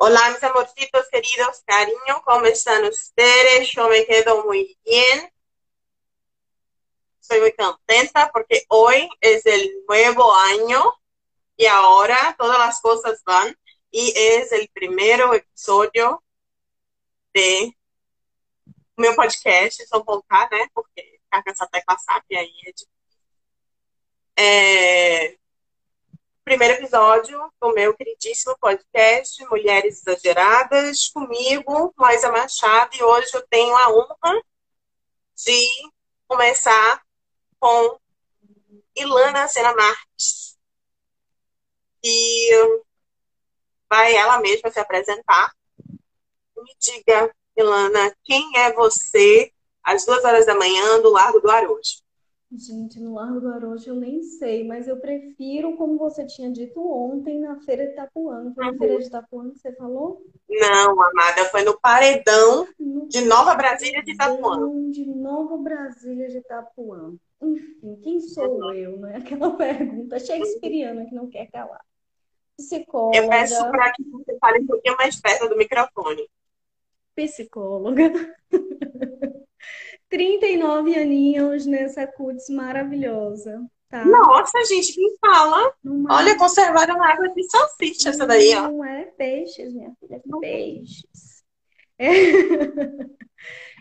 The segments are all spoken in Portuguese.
Hola, mis amorcitos queridos, cariño, ¿cómo están ustedes? Yo me quedo muy bien. Estoy muy contenta porque hoy es el nuevo año y ahora todas las cosas van y es el primer episodio de meu podcast. Só voltar, né? Porque ficar com essa tecla SAP aí primeiro episódio do meu queridíssimo podcast Mulheres Exageradas, comigo, Maisa Machado, e hoje eu tenho a honra de começar com Ilana Sena Marques, e vai ela mesma se apresentar. Me diga, Ilana, quem é você às duas horas da manhã do Largo do Arojo? Gente, no Largo do Arojo eu nem sei, mas eu prefiro, como você tinha dito ontem, na Feira de Itapuã. Foi na Feira de Itapuã que você falou? Não, amada, foi no Paredão no de Nova Brasília de Itapuã. De Nova Brasília de Itapuã. Enfim, quem sou eu, né? Aquela pergunta shakespeariana que não quer calar. Psicóloga. Eu peço para que você fale um pouquinho mais perto do microfone. Psicóloga. 39 aninhos nessa cutis maravilhosa. Tá? Nossa, gente, quem fala? Olha, é... conservaram água de salsicha essa daí, ó. Não é peixes, minha filha, é peixes. É...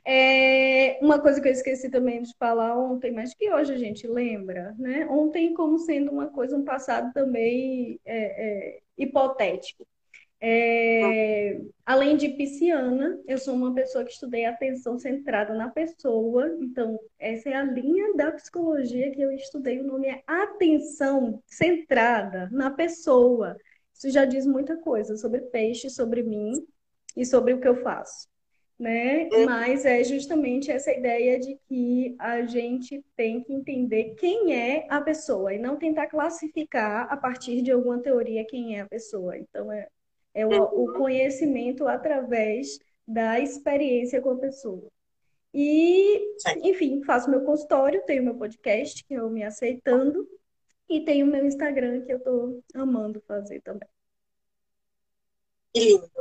é... Uma coisa que eu esqueci também de falar ontem, mas que hoje a gente lembra, né? Ontem como sendo uma coisa, um passado também é, é hipotético. É, além de pisciana, eu sou uma pessoa que estudei atenção centrada na pessoa. Então, essa é a linha da psicologia que eu estudei. O nome é atenção centrada na pessoa. Isso já diz muita coisa sobre peixe, sobre mim e sobre o que eu faço. Né? Mas é justamente essa ideia de que a gente tem que entender quem é a pessoa e não tentar classificar a partir de alguma teoria quem é a pessoa. Então, é, é o, o conhecimento através da experiência com a pessoa. E, enfim, faço meu consultório, tenho meu podcast, que eu me aceitando, e tenho meu Instagram, que eu tô amando fazer também. Que lindo.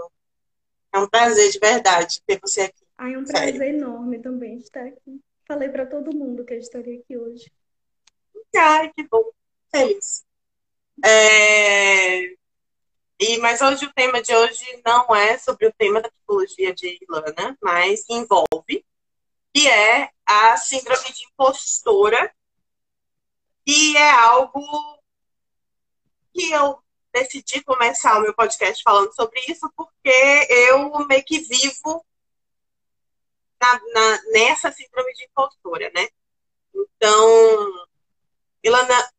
É um prazer de verdade ter você aqui. Ah, é um prazer Sério. enorme também estar aqui. Falei para todo mundo que eu estaria aqui hoje. Ai, que bom. Feliz. É... E, mas hoje o tema de hoje não é sobre o tema da psicologia de Ilana, mas envolve, que é a síndrome de impostora, e é algo que eu decidi começar o meu podcast falando sobre isso, porque eu meio que vivo na, na, nessa síndrome de impostora, né? Então, Ilana,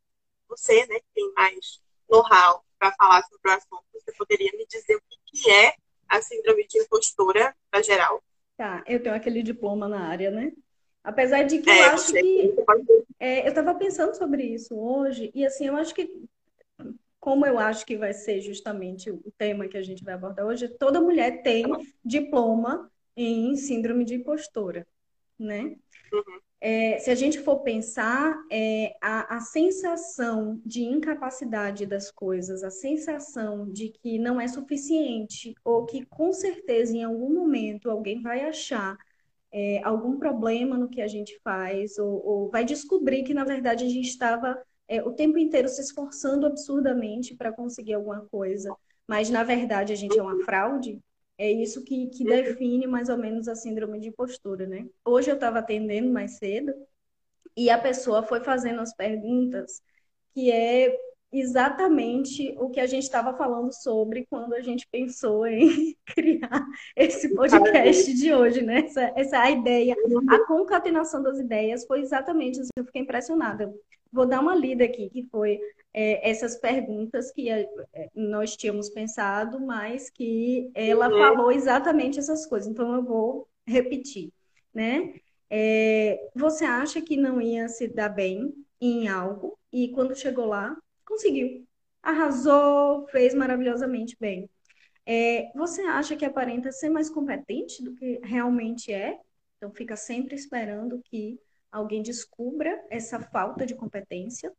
você, né, que tem mais know-how para falar sobre o assunto, você poderia me dizer o que é a síndrome de impostora para geral? Tá, eu tenho aquele diploma na área, né? Apesar de que é, eu acho que. É, eu estava pensando sobre isso hoje, e assim, eu acho que. Como eu acho que vai ser justamente o tema que a gente vai abordar hoje, toda mulher tem diploma em síndrome de impostora, né? Uhum. É, se a gente for pensar, é, a, a, sensação de incapacidade das coisas, a sensação de que não é suficiente, ou que com certeza em algum momento alguém vai achar é, algum problema no que a gente faz, ou, ou, vai descobrir que na verdade a gente estava é, o tempo inteiro se esforçando absurdamente para conseguir alguma coisa, mas na verdade a gente é uma fraude, é isso que, que define mais ou menos a síndrome de impostura, né? Hoje eu estava atendendo mais cedo e a pessoa foi fazendo as perguntas que é exatamente o que a gente estava falando sobre quando a gente pensou em criar esse podcast de hoje, né? Essa, essa ideia, a concatenação das ideias foi exatamente assim, eu fiquei impressionada. Vou dar uma lida aqui, que foi é, essas perguntas que é, nós tínhamos pensado, mas que ela uhum. falou exatamente essas coisas. Então, eu vou repetir, né? É, você acha que não ia se dar bem em algo e quando chegou lá, conseguiu. Arrasou, fez maravilhosamente bem. É, você acha que aparenta ser mais competente do que realmente é? Então, fica sempre esperando que alguém descubra essa falta de competência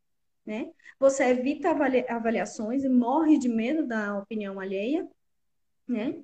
né? Você evita avaliações e morre de medo da opinião alheia. né?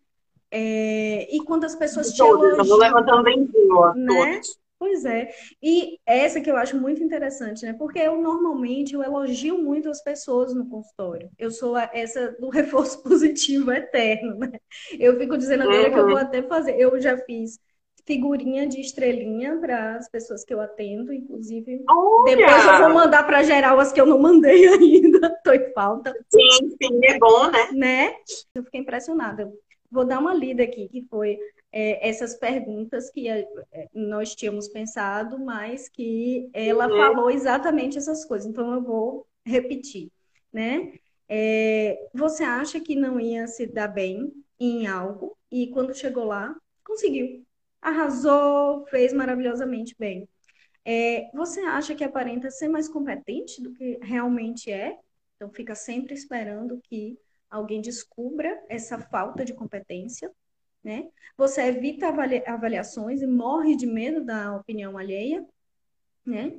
É, e quando as pessoas te elogiam, eu levantando benzinho, né? Pois é. E essa que eu acho muito interessante, né? Porque eu normalmente eu elogio muito as pessoas no consultório. Eu sou a, essa do reforço positivo eterno, né? Eu fico dizendo agora uhum. que eu vou até fazer. Eu já fiz figurinha de estrelinha para as pessoas que eu atendo, inclusive. Olha! Depois eu vou mandar para geral as que eu não mandei ainda. Tô em falta. Sim, sim, é bom, né? Né? Eu fiquei impressionada. Vou dar uma lida aqui, que foi é, essas perguntas que é, nós tínhamos pensado, mas que ela uhum. falou exatamente essas coisas. Então eu vou repetir, né? É, você acha que não ia se dar bem em algo e quando chegou lá conseguiu? Arrasou, fez maravilhosamente bem. É, você acha que aparenta ser mais competente do que realmente é? Então fica sempre esperando que alguém descubra essa falta de competência, né? Você evita avaliações e morre de medo da opinião alheia, né?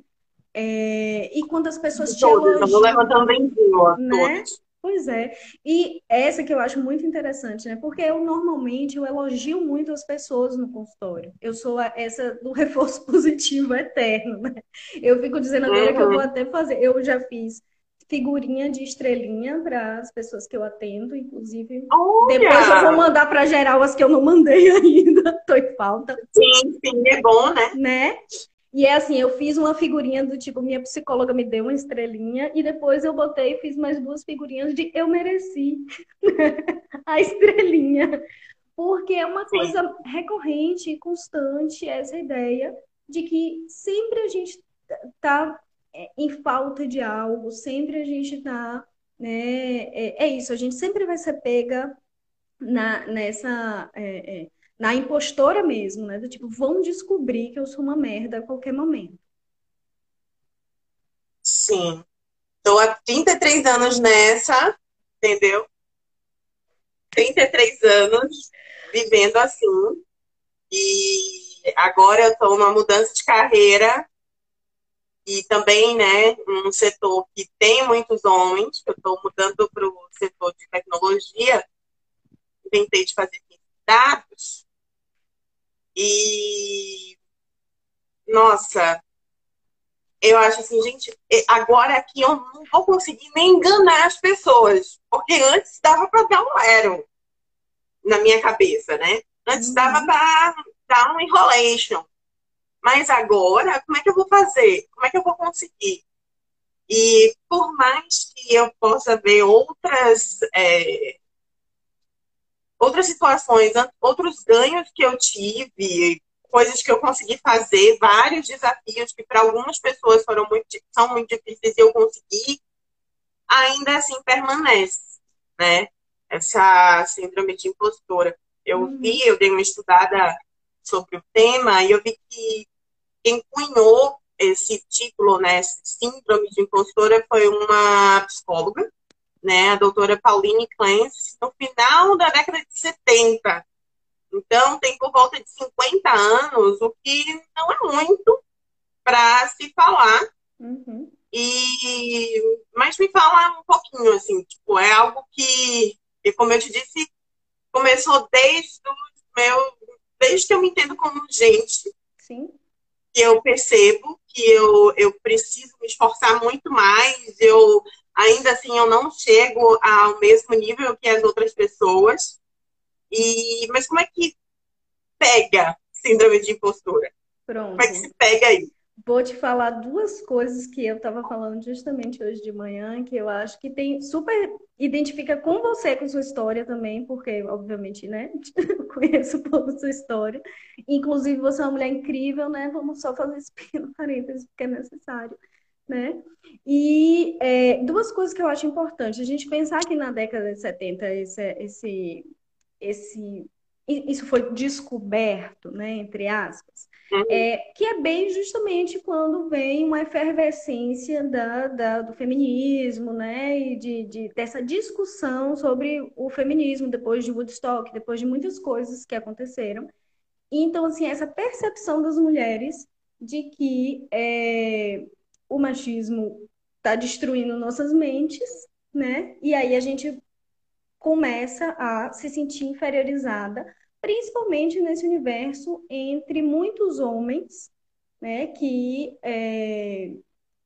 É, e quando as pessoas te elogiam... Eu vou levantando benzinho, né? Todos. Pois é. E essa que eu acho muito interessante, né? Porque eu normalmente eu elogio muito as pessoas no consultório. Eu sou a, essa do reforço positivo eterno, né? Eu fico dizendo agora uhum. que eu vou uhum. até fazer. Eu já fiz figurinha de estrelinha para as pessoas que eu atendo, inclusive. Olha! Depois eu vou mandar para geral as que eu não mandei ainda. Tô em falta. Sim, sim, é bom, né? Né? E é assim, eu fiz uma figurinha do tipo, minha psicóloga me deu uma estrelinha e depois eu botei e fiz mais duas figurinhas de eu mereci a estrelinha. Porque é uma coisa recorrente e constante essa ideia de que sempre a gente tá é, em falta de algo, sempre a gente tá, né? É, é isso, a gente sempre vai ser pega na, nessa é, é, na impostora mesmo, né? Do tipo, vão descobrir que eu sou uma merda a qualquer momento. Sim. Estou há 33 anos nessa, entendeu? 33 anos vivendo assim. E agora eu estou numa mudança de carreira e também, né, um setor que tem muitos homens. Eu estou mudando para o setor de tecnologia. Tentei de fazer dados e nossa, eu acho assim, gente, agora aqui eu não vou conseguir nem enganar as pessoas, porque antes dava para dar um ero na minha cabeça, né? Antes uhum. dava para dar um enrolation. Mas agora, como é que eu vou fazer? Como é que eu vou conseguir? E por mais que eu possa ver outras é, outras situações, outros ganhos que eu tive, coisas que eu consegui fazer, vários desafios que para algumas pessoas foram muito, são muito difíceis e eu consegui, ainda assim permanece, né? Essa síndrome de impostora. Eu uhum. vi, eu dei uma estudada sobre o tema e eu vi que quem cunhou esse título, né, síndrome de impostora, foi uma psicóloga né, a doutora Pauline Clancy, no final da década de 70. Então, tem por volta de 50 anos, o que não é muito para se falar. Uhum. E, mas me fala um pouquinho, assim, tipo, é algo que, como eu te disse, começou desde o meu, desde que eu me entendo como gente. Sim. Eu percebo que eu, eu preciso me esforçar muito mais, eu ainda assim eu não chego ao mesmo nível que as outras pessoas. E mas como é que pega síndrome de impostura? Pronto. Como é que se pega aí? Vou te falar duas coisas que eu estava falando justamente hoje de manhã, que eu acho que tem super identifica com você, com sua história também, porque obviamente, né, conheço um pouco sua história. Inclusive você é uma mulher incrível, né? Vamos só fazer esse pequeno parênteses porque é necessário né? E é, duas coisas que eu acho importantes. A gente pensar que na década de 70 esse, esse, esse, isso foi descoberto, né, entre aspas, uhum. é, que é bem justamente quando vem uma efervescência da, da, do feminismo, né, e de, de, dessa discussão sobre o feminismo depois de Woodstock, depois de muitas coisas que aconteceram. Então, assim, essa percepção das mulheres de que é, o machismo está destruindo nossas mentes, né? E aí a gente começa a se sentir inferiorizada, principalmente nesse universo entre muitos homens, né, que, é,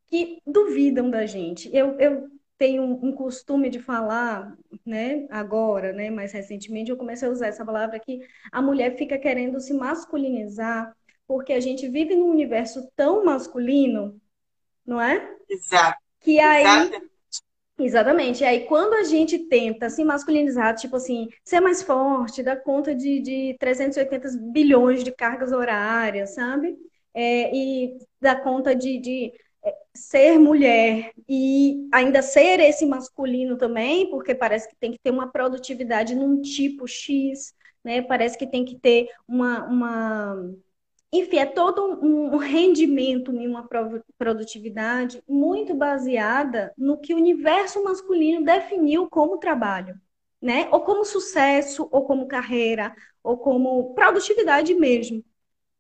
que duvidam da gente. Eu, eu tenho um, costume de falar, né, agora, né, mais recentemente, eu comecei a usar essa palavra que a mulher fica querendo se masculinizar porque a gente vive num universo tão masculino, não é? Exato. Que aí Exatamente. Exatamente. E aí, quando a gente tenta se masculinizar, tipo assim, ser mais forte, dar conta de, de 380 bilhões de cargas horárias, sabe? É, e dar conta de, de é, ser mulher e ainda ser esse masculino também, porque parece que tem que ter uma produtividade num tipo X, né? Parece que tem que ter uma, uma enfim, é todo um, rendimento e uma produtividade muito baseada no que o universo masculino definiu como trabalho, né? Ou como sucesso, ou como carreira, ou como produtividade mesmo,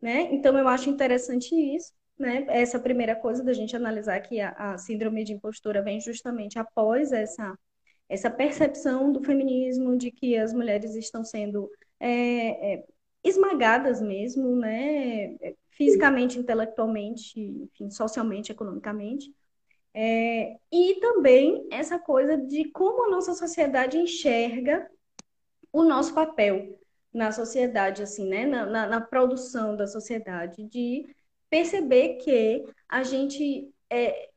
né? Então eu acho interessante isso, né? Essa primeira coisa da gente analisar que a, a síndrome de impostura vem justamente após essa essa percepção do feminismo de que as mulheres estão sendo é, é, esmagadas mesmo, né? Fisicamente, intelectualmente, enfim, socialmente, economicamente. É, e também essa coisa de como a nossa sociedade enxerga o nosso papel na sociedade, assim, né? Na, na, na produção da sociedade, de perceber que a gente é,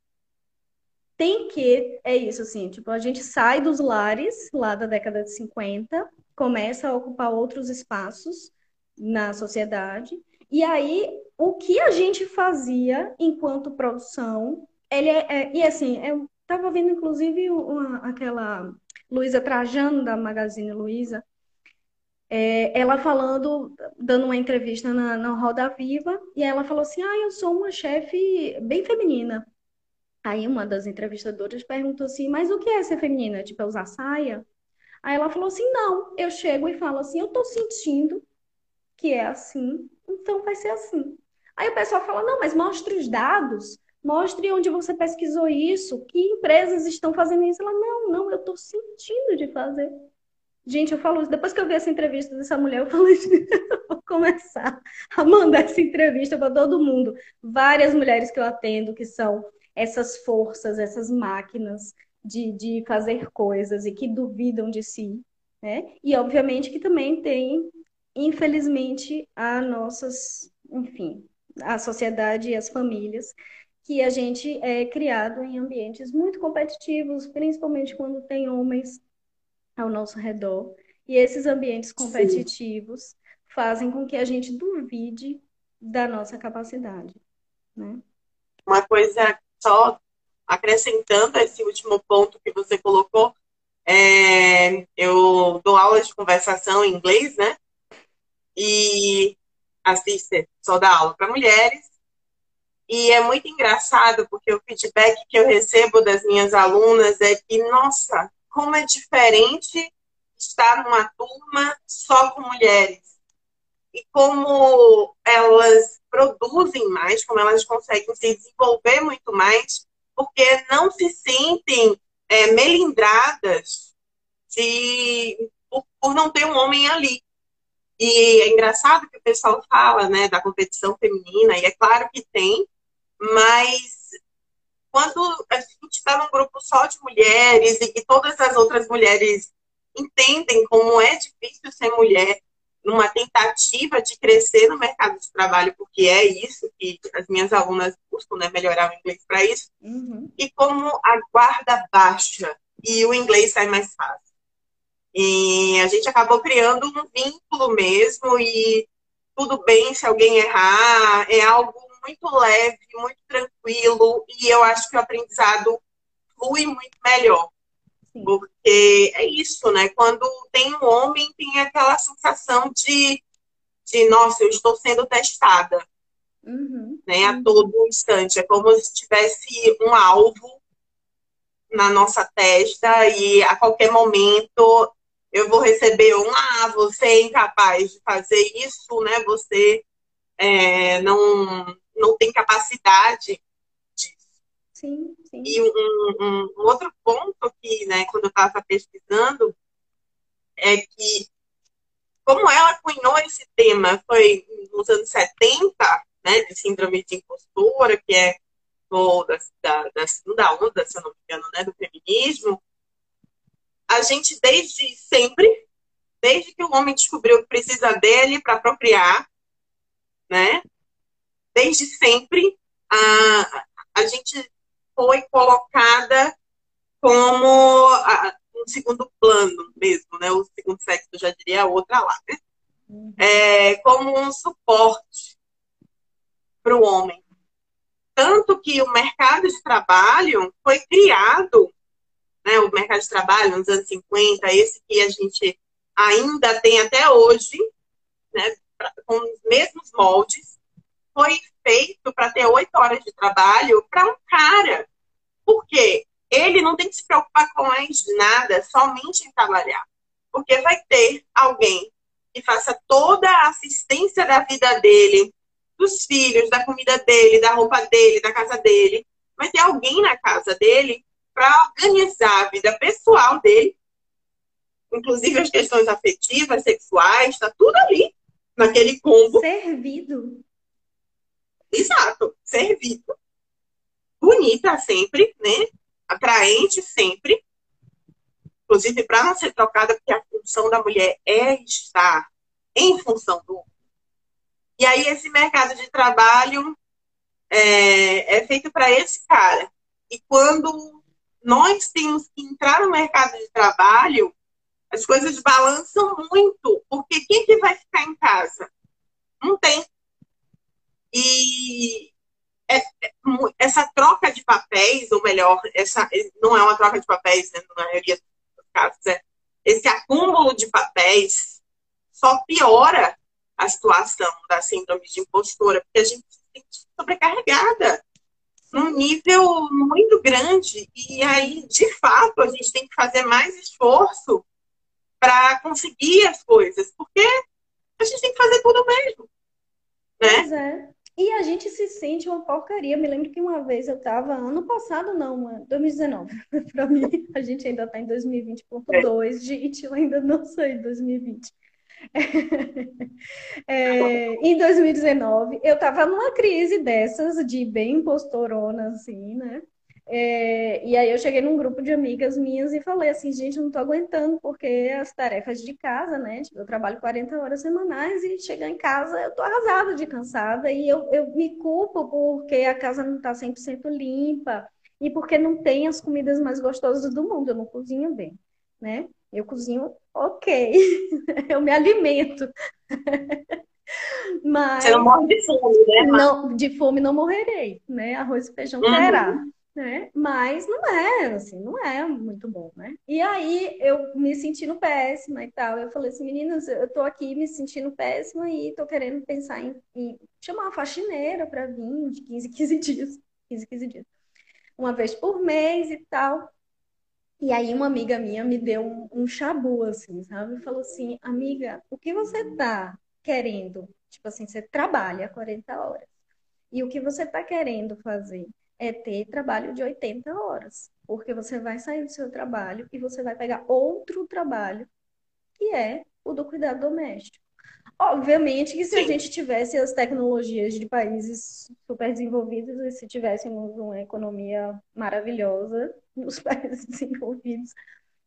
tem que, é isso, assim, tipo, a gente sai dos lares lá da década de 50, começa a ocupar outros espaços, na sociedade. E aí, o que a gente fazia enquanto produção, ele é, é e assim, eu estava vendo inclusive uma, aquela Luísa Trajano da Magazine Luiza, é, ela falando, dando uma entrevista na, na Roda Viva, e ela falou assim: Ah, eu sou uma chefe bem feminina. Aí uma das entrevistadoras perguntou assim: Mas o que é ser feminina? Tipo, é usar saia? Aí ela falou assim: Não, eu chego e falo assim: Eu tô sentindo que é assim, então vai ser assim. Aí o pessoal fala: não, mas mostre os dados, mostre onde você pesquisou isso, que empresas estão fazendo isso. Ela: não, não, eu estou sentindo de fazer. Gente, eu falo isso. Depois que eu vi essa entrevista dessa mulher, eu falei: vou começar a mandar essa entrevista para todo mundo. Várias mulheres que eu atendo que são essas forças, essas máquinas de, de fazer coisas e que duvidam de si. Né? E, obviamente, que também tem infelizmente, a nossas, enfim, a sociedade e as famílias, que a gente é criado em ambientes muito competitivos, principalmente quando tem homens ao nosso redor. E esses ambientes competitivos Sim. fazem com que a gente duvide da nossa capacidade. Né? Uma coisa só acrescentando esse último ponto que você colocou, é, eu dou aulas de conversação em inglês, né? E assiste só dá aula para mulheres. E é muito engraçado porque o feedback que eu recebo das minhas alunas é que, nossa, como é diferente estar numa turma só com mulheres. E como elas produzem mais, como elas conseguem se desenvolver muito mais, porque não se sentem é, melindradas de, por, por não ter um homem ali. E é engraçado que o pessoal fala, né, da competição feminina, e é claro que tem, mas quando a gente está num grupo só de mulheres e que todas as outras mulheres entendem como é difícil ser mulher numa tentativa de crescer no mercado de trabalho, porque é isso que as minhas alunas buscam, né, melhorar o inglês para isso, uhum. e como a guarda baixa e o inglês sai mais fácil. E a gente acabou criando um vínculo mesmo e tudo bem se alguém errar, é algo muito leve, muito tranquilo e eu acho que o aprendizado flui muito melhor. Porque é isso, né? Quando tem um homem, tem aquela sensação de, de nossa, eu estou sendo testada. Uhum. Né, a todo instante. É como se tivesse um alvo na nossa testa e a qualquer momento eu vou receber um, ah, você é incapaz de fazer isso, né? Você é, não, não tem capacidade disso. Sim, sim. E um, um, um outro ponto que, né, quando eu estava pesquisando, é que, como ela cunhou esse tema, foi nos anos 70, né, de síndrome de impostora, que é do, da, da, da segunda onda, se eu não me engano, né, do feminismo, a gente desde sempre, desde que o homem descobriu que precisa dele para procriar, né, desde sempre, a, a gente foi colocada como a, um segundo plano mesmo, né? O segundo sexo, eu já diria a outra lá, né? Uhum. É, como um suporte para o homem. Tanto que o mercado de trabalho foi criado, né? O mercado de trabalho nos anos 50, esse que a gente ainda tem até hoje, né? Com os mesmos moldes, foi feito para ter oito horas de trabalho para um cara. Por quê? Ele não tem que se preocupar com mais nada, somente em trabalhar. Porque vai ter alguém que faça toda a assistência da vida dele, dos filhos, da comida dele, da roupa dele, da casa dele. Vai ter alguém na casa dele para organizar a vida pessoal dele, inclusive as questões afetivas, sexuais, está tudo ali, naquele combo. Servido. Exato, servido. Bonita sempre, né? Atraente sempre. Inclusive, para não ser trocada, porque a função da mulher é estar em função do homem. E aí, esse mercado de trabalho é, é feito para esse cara. E quando nós temos que entrar no mercado de trabalho, as coisas balançam muito. Porque quem que vai ficar em casa? Não tem. E é, é, essa troca de papéis, ou melhor, essa não é uma troca de papéis, né, na maioria dos casos, é, esse acúmulo de papéis só piora a situação da síndrome de impostora, porque a gente se sente sobrecarregada num nível muito grande. E aí, de fato, a gente tem que fazer mais esforço para conseguir as coisas, porque a gente tem que fazer tudo mesmo. Né? Pois é. E a gente se sente uma porcaria. Me lembro que uma vez eu estava, ano passado, não, 2019. Para mim, a gente ainda está em 2020.2, é. gente, eu ainda não sei 2020. É, em 2019, eu estava numa crise dessas, de bem impostorona, assim, né? É, e aí eu cheguei num grupo de amigas minhas e falei assim, gente, não tô aguentando, porque as tarefas de casa, né? Tipo, eu trabalho 40 horas semanais e chegar em casa eu tô arrasada de cansada e eu, eu me culpo porque a casa não tá 100% limpa e porque não tem as comidas mais gostosas do mundo, eu não cozinho bem, né? Eu cozinho ok, eu me alimento. Mas... Você não morre de fome, né? Não, de fome não morrerei, né? Arroz e feijão uhum. terá né? Mas não é, assim, não é muito bom, né? E aí eu me sentindo péssima e tal. Eu falei assim, meninas, eu tô aqui me sentindo péssima e tô querendo pensar em, em chamar uma faxineira para vir de 15, 15 dias. 15, 15 dias. Uma vez por mês e tal. E aí uma amiga minha me deu um, um chabu, assim, sabe? Falou assim, amiga, o que você tá querendo? Tipo assim, você trabalha 40 horas. E o que você tá querendo fazer? é ter trabalho de 80 horas, porque você vai sair do seu trabalho e você vai pegar outro trabalho, que é o do cuidado doméstico. Obviamente que se Sim. a gente tivesse as tecnologias de países super desenvolvidos e se tivéssemos uma economia maravilhosa nos países desenvolvidos,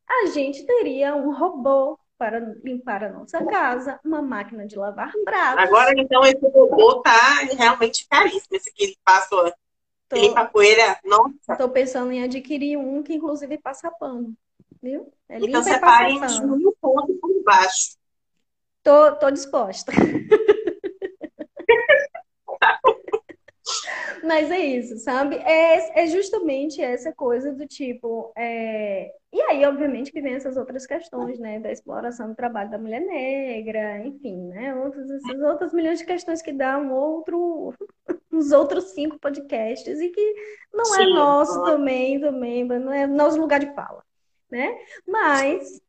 a gente teria um robô para limpar a nossa casa, uma máquina de lavar pratos. Agora, então, esse robô tá realmente caríssimo. Esse que ele passa Tô, limpa poeira, nossa. Tô pensando em adquirir um que inclusive passa pano, viu? É então separe em um ponto por baixo. Tô, tô disposta. Mas é isso, sabe? É, é justamente essa coisa do tipo. É... E aí, obviamente, que vem essas outras questões, né? Da exploração do trabalho da mulher negra, enfim, né? Outras, essas outras milhões de questões que dão outro, uns outros cinco podcasts e que não é Sim, é nosso também, também, não é nosso lugar de fala, né? Mas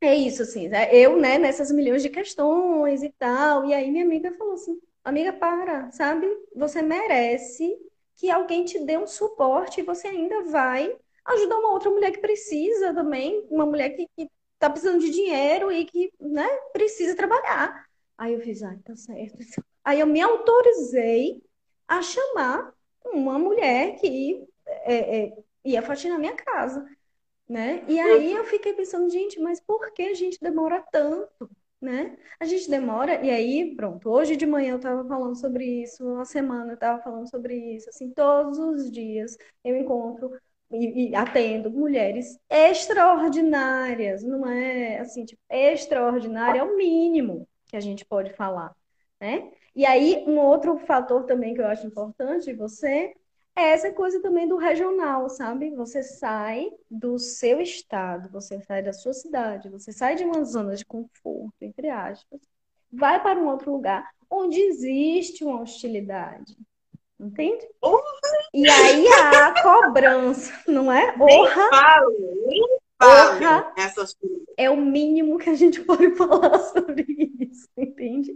é isso, assim, né? eu, né, nessas milhões de questões e tal, e aí minha amiga falou assim, amiga, para, sabe? Você merece que alguém te dê um suporte e você ainda vai ajudar uma outra mulher que precisa também, uma mulher que, que tá precisando de dinheiro e que, né, precisa trabalhar. Aí eu fiz, ah, tá certo. Aí eu me autorizei a chamar uma mulher que é, é, ia faxinar minha casa, né? E aí eu fiquei pensando, gente, mas por que a gente demora tanto? Né? A gente demora, e aí, pronto, hoje de manhã eu estava falando sobre isso, uma semana eu estava falando sobre isso, assim, todos os dias eu encontro e, e, atendo mulheres extraordinárias, não é assim, tipo, extraordinária é o mínimo que a gente pode falar, né? E aí, um outro fator também que eu acho importante você é essa coisa também do regional, sabe? Você sai do seu estado, você sai da sua cidade, você sai de uma zona de conforto, entre aspas, vai para um outro lugar onde existe uma hostilidade. Entende? E aí a cobrança, não é? Honra. Honra é o mínimo que a gente pode falar sobre isso, entende?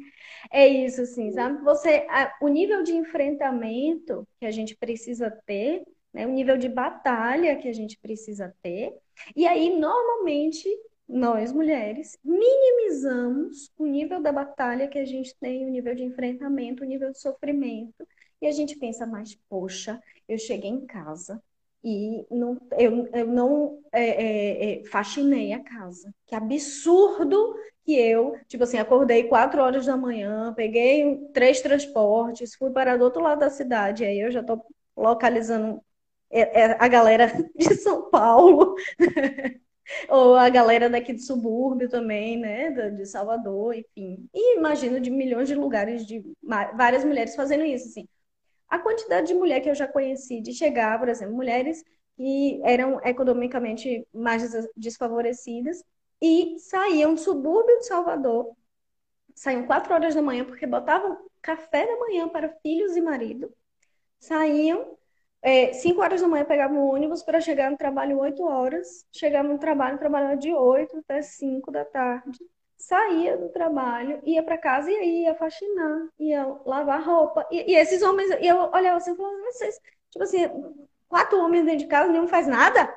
É isso, assim, sabe? Você, a, o nível de enfrentamento que a gente precisa ter, né? O nível de batalha que a gente precisa ter. E aí, normalmente, nós mulheres minimizamos o nível da batalha que a gente tem, o nível de enfrentamento, o nível de sofrimento. E a gente pensa, mas poxa, eu cheguei em casa e não, eu, eu não é, é, é, faxinei a casa. Que absurdo que eu, tipo assim, acordei quatro horas da manhã, peguei três transportes, fui para do outro lado da cidade, aí eu já estou localizando é, é, a galera de São Paulo, ou a galera daqui do subúrbio também, né, de Salvador, enfim. E imagino de milhões de lugares, de várias mulheres fazendo isso, assim. A quantidade de mulher que eu já conheci de chegar, por exemplo, mulheres que eram economicamente mais desfavorecidas e saíam do subúrbio de Salvador, saíam quatro horas da manhã porque botavam café da manhã para filhos e marido, saíam é, cinco horas da manhã pegavam um ônibus para chegar no trabalho oito horas, chegavam no trabalho, trabalhava de oito até cinco da tarde, saía do trabalho, ia para casa e aí ia faxinar, ia lavar roupa. E, e esses homens, e eu olhava assim e falava, vocês, tipo assim, quatro homens dentro de casa, nenhum faz nada?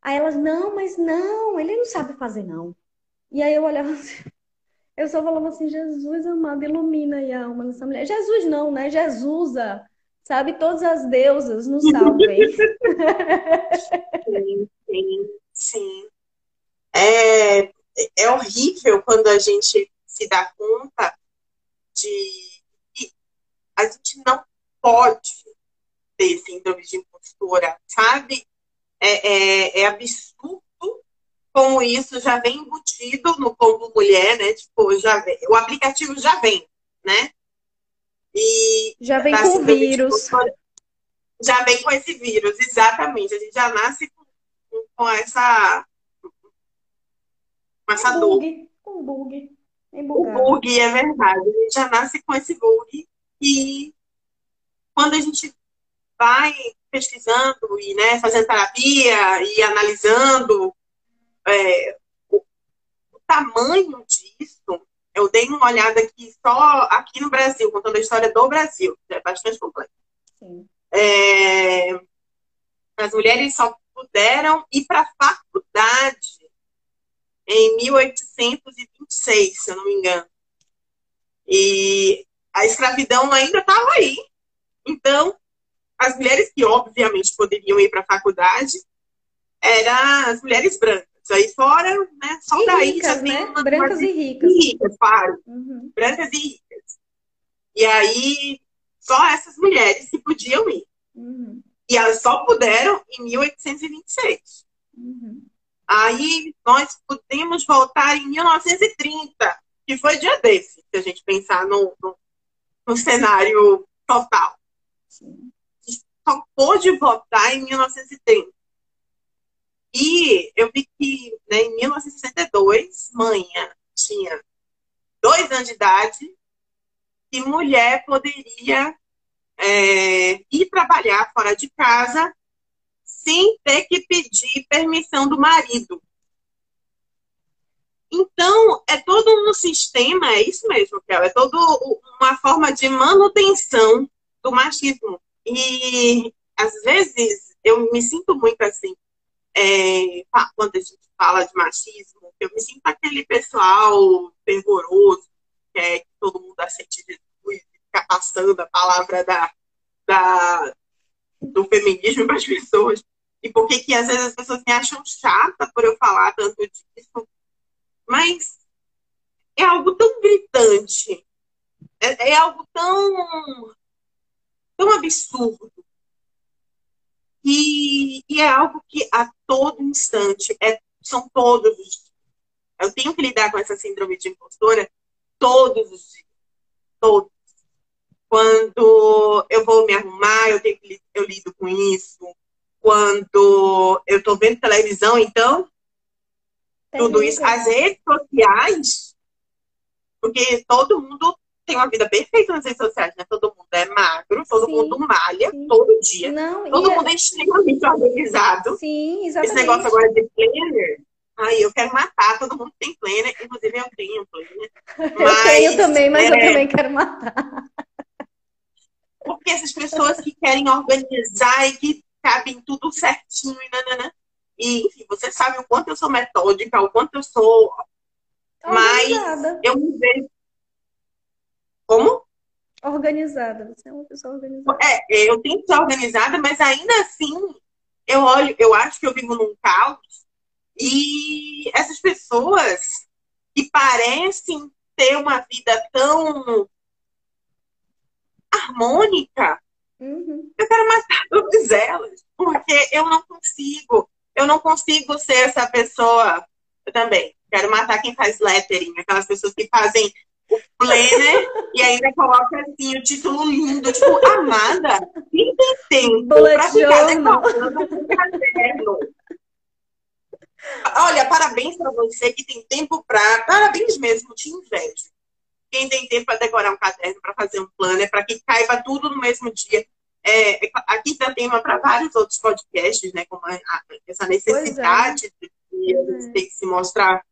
Aí elas, não, mas não, ele não sabe fazer, não. E aí eu olhava assim, eu só falava assim, Jesus amado, ilumina aí a alma dessa mulher. Jesus não, né? Jesusa, sabe? Todas as deusas nos salvem. sim, sim, sim. É, é horrível quando a gente se dá conta de que a gente não pode ter síndrome de impostora, sabe? É, é, é, absurdo como isso já vem embutido no combo mulher, né? Tipo, já vem, o aplicativo já vem, né? E já vem com o vírus. Já vem com esse vírus, exatamente. A gente já nasce com, com essa com essa um bug, dor. Um bug. O bug, é verdade. A gente já nasce com esse bug. E quando a gente vai pesquisando e né, fazendo terapia e analisando é, o, o, tamanho disso, eu dei uma olhada aqui só aqui no Brasil, contando a história do Brasil, que é bastante complexo. É, as mulheres só puderam ir para a faculdade em 1826, se eu não me engano. E a escravidão ainda estava aí. Então, as mulheres que, obviamente, poderiam ir para a faculdade eram as mulheres brancas. Aí fora, né? Só e daí ricas, já tem né? uma, brancas uma... e ricas. Ricas, claro. Uhum. Brancas e ricas. E aí, só essas mulheres que podiam ir. Uhum. E elas só puderam em 1826. Uhum. Aí nós podemos voltar em 1930, que foi dia desse, se a gente pensar no, no, no cenário total. Sim. Só pôde votar em 1930. E eu vi que né, em 1962, manhã tinha dois anos de idade e mulher poderia é, ir trabalhar fora de casa sem ter que pedir permissão do marido. Então, é todo um sistema, é isso mesmo, Kel, é toda uma forma de manutenção do machismo. E, às vezes, eu me sinto muito assim, é, quando a gente fala de machismo, eu me sinto aquele pessoal fervoroso, que é que todo mundo aceite Jesus, fica passando a palavra da, da, do feminismo para as pessoas. E por que que às vezes as pessoas me acham chata por eu falar tanto disso. Mas é algo tão gritante, é, é algo tão, tão absurdo. E, e, é algo que a todo instante, é, são todos os dias. Eu tenho que lidar com essa síndrome de impostora todos os dias. Todos. Quando eu vou me arrumar, eu, tenho que, eu lido com isso. Quando eu estou vendo televisão, então, tudo isso. As redes sociais, porque todo mundo tem uma vida perfeita nas redes sociais, né? Todo mundo é magro, todo sim, mundo malha sim. todo dia. Não, todo mundo é... é extremamente organizado. Sim, exatamente. Esse negócio agora de planner, ai, eu quero matar, todo mundo tem planner, inclusive eu tenho planner. eu tenho também, mas é... eu também quero matar. Porque essas pessoas que querem organizar e que cabem tudo certinho e. E, enfim, você sabe o quanto eu sou metódica, o quanto eu sou. Mas eu me vejo como? Organizada. Você é uma pessoa organizada. É, eu tenho que ser organizada, mas ainda assim, eu olho, eu acho que eu vivo num caos. E essas pessoas que parecem ter uma vida tão harmônica, uhum. eu quero matar todas elas, porque eu não consigo, eu não consigo ser essa pessoa. Eu também quero matar quem faz lettering, aquelas pessoas que fazem o planner e ainda coloca assim o título lindo, tipo, amada, quem tem tempo pra ficar decorando caderno? Olha, parabéns para você que tem tempo para. Parabéns mesmo, te invejo. Quem tem tempo para decorar um caderno, para fazer um planner, para que caiba tudo no mesmo dia. É, aqui dá tema para vários outros podcasts, né? Como a, a, essa necessidade é. de, de, de se mostrar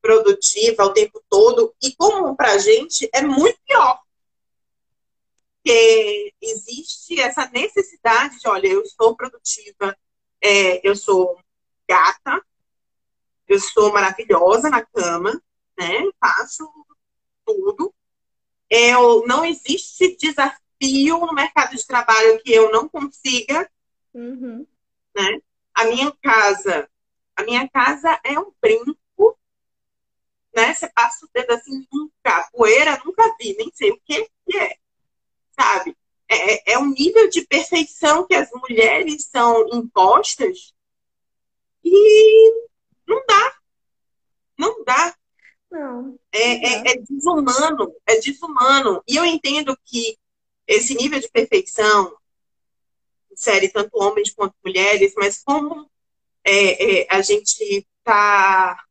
produtiva o tempo todo. E como para a gente é muito pior. Porque existe essa necessidade de, olha, eu sou produtiva, é, eu sou gata, eu sou maravilhosa na cama, né? Faço tudo. Eu, não existe desafio no mercado de trabalho que eu não consiga. Uhum. Né? A minha casa, a minha casa é um brinco né? Você passa o dedo assim, nunca, poeira, nunca vi, nem sei o que, que é, sabe? É, é, é um nível de perfeição que as mulheres são impostas e não dá. Não dá. Não. É, é, é, desumano, é desumano. E eu entendo que esse nível de perfeição insere tanto homens quanto mulheres, mas como é, é, a gente tá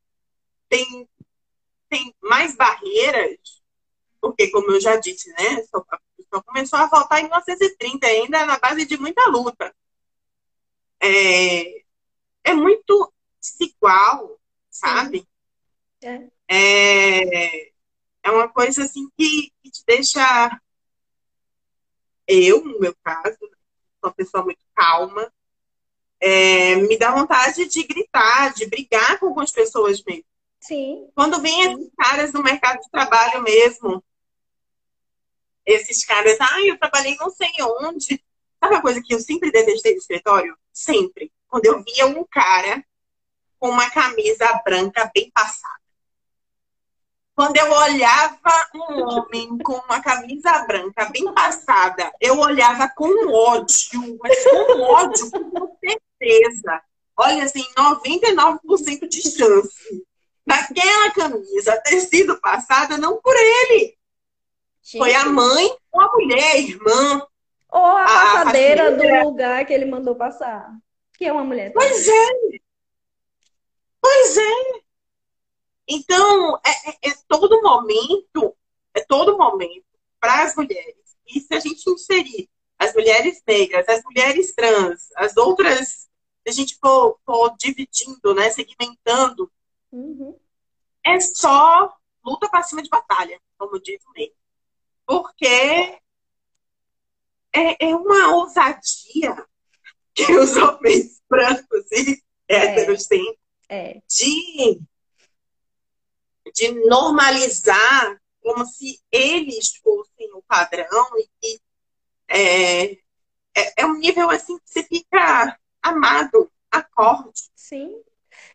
tem tem mais barreiras, porque, como eu já disse, né, só, só começou a voltar em 1930, ainda na base de muita luta. É, é muito desigual, sabe? É. é. É uma coisa assim que, que te deixa. Eu, no meu caso, sou uma pessoa muito calma, é, me dá vontade de gritar, de brigar com algumas pessoas mesmo. Sim. Quando vem esses caras no mercado de trabalho mesmo, esses caras, ah, eu trabalhei não sei onde. Sabe a coisa que eu sempre detestei do escritório? Sempre. Quando eu via um cara com uma camisa branca bem passada. Quando eu olhava um homem com uma camisa branca bem passada, eu olhava com ódio, mas com ódio, com certeza. Olha, assim, 99% de chance daquela camisa ter sido passada não por ele. Gente. Foi a mãe ou a mulher, a irmã. Ou a, a passadeira do lugar que ele mandou passar. Que é uma mulher. Pois é. Pois é. Então, é, é, é todo momento, é todo momento para as mulheres. E se a gente inserir as mulheres negras, as mulheres trans, as outras, se a gente for, for dividindo, né, segmentando Uhum. É só luta para cima de batalha, como diz o Ney. Porque é, é uma ousadia que os homens brancos e héteros têm. é. de, de normalizar como se eles fossem o padrão e que é, é, é um nível assim que você fica amado, acorde. Sim.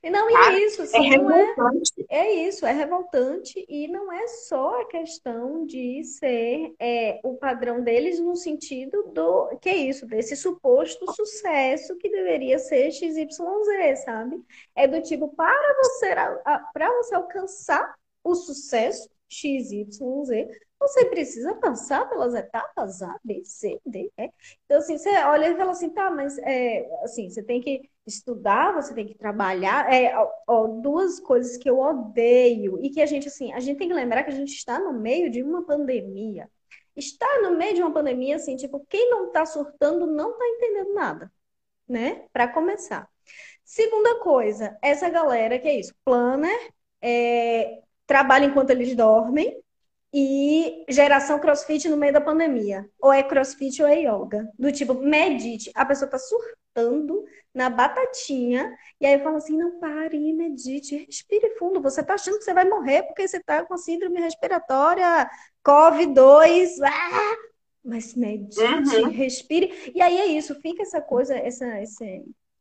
E não, é isso, assim, é revoltante. É, é, isso, é revoltante e não é só a questão de ser é, o padrão deles no sentido do que é isso, desse suposto sucesso que deveria ser XYZ, sabe? É do tipo, para você, para você alcançar o sucesso XYZ, você precisa passar pelas etapas A, B, C, D, E. Então, assim, você olha e fala assim, tá, mas é, assim, você tem que estudar, você tem que trabalhar. É, ó, duas coisas que eu odeio e que a gente, assim, a gente tem que lembrar que a gente está no meio de uma pandemia. Está no meio de uma pandemia, assim, tipo, quem não está surtando não está entendendo nada, né? Para começar. Segunda coisa, essa galera que é isso, planner, é, trabalha enquanto eles dormem, e geração crossfit no meio da pandemia. Ou é crossfit ou é yoga. Do tipo, medite. A pessoa tá surtando na batatinha. E aí fala assim: não pare, medite, respire fundo. Você tá achando que você vai morrer porque você tá com síndrome respiratória, COVID-2. Ah! Mas medite, uhum. respire. E aí é isso, fica essa coisa, essa, essa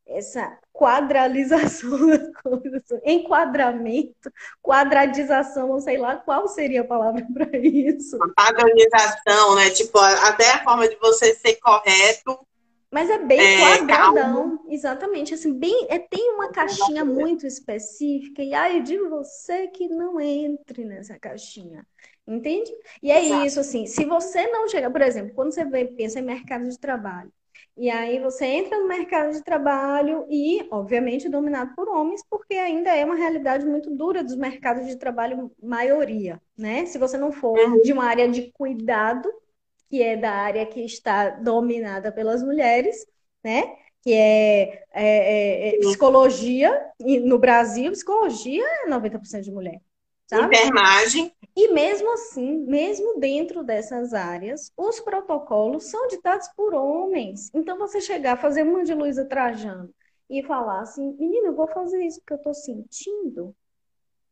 essa quadralização das coisas, enquadramento, quadradização, não sei lá qual seria a palavra para isso. Padronização, né? Tipo, até a forma de você ser correto. Mas é bem é, quadradão, calma. exatamente. Assim, bem, é, tem uma caixinha muito específica, e aí de você que não entre nessa caixinha. Entende? E é Exato. isso, assim, se você não chegar, por exemplo, quando você vê, pensa em mercado de trabalho, e aí você entra no mercado de trabalho e, obviamente, dominado por homens, porque ainda é uma realidade muito dura dos mercados de trabalho maioria, né? Se você não for uhum. de uma área de cuidado, que é da área que está dominada pelas mulheres, né? Que é, é, é, é psicologia, e no Brasil, psicologia é 90% de mulher. Sabe? E mesmo assim, mesmo dentro dessas áreas, os protocolos são ditados por homens. Então, você chegar, fazer uma de Luísa Trajano e falar assim, menina, eu vou fazer isso porque eu tô sentindo,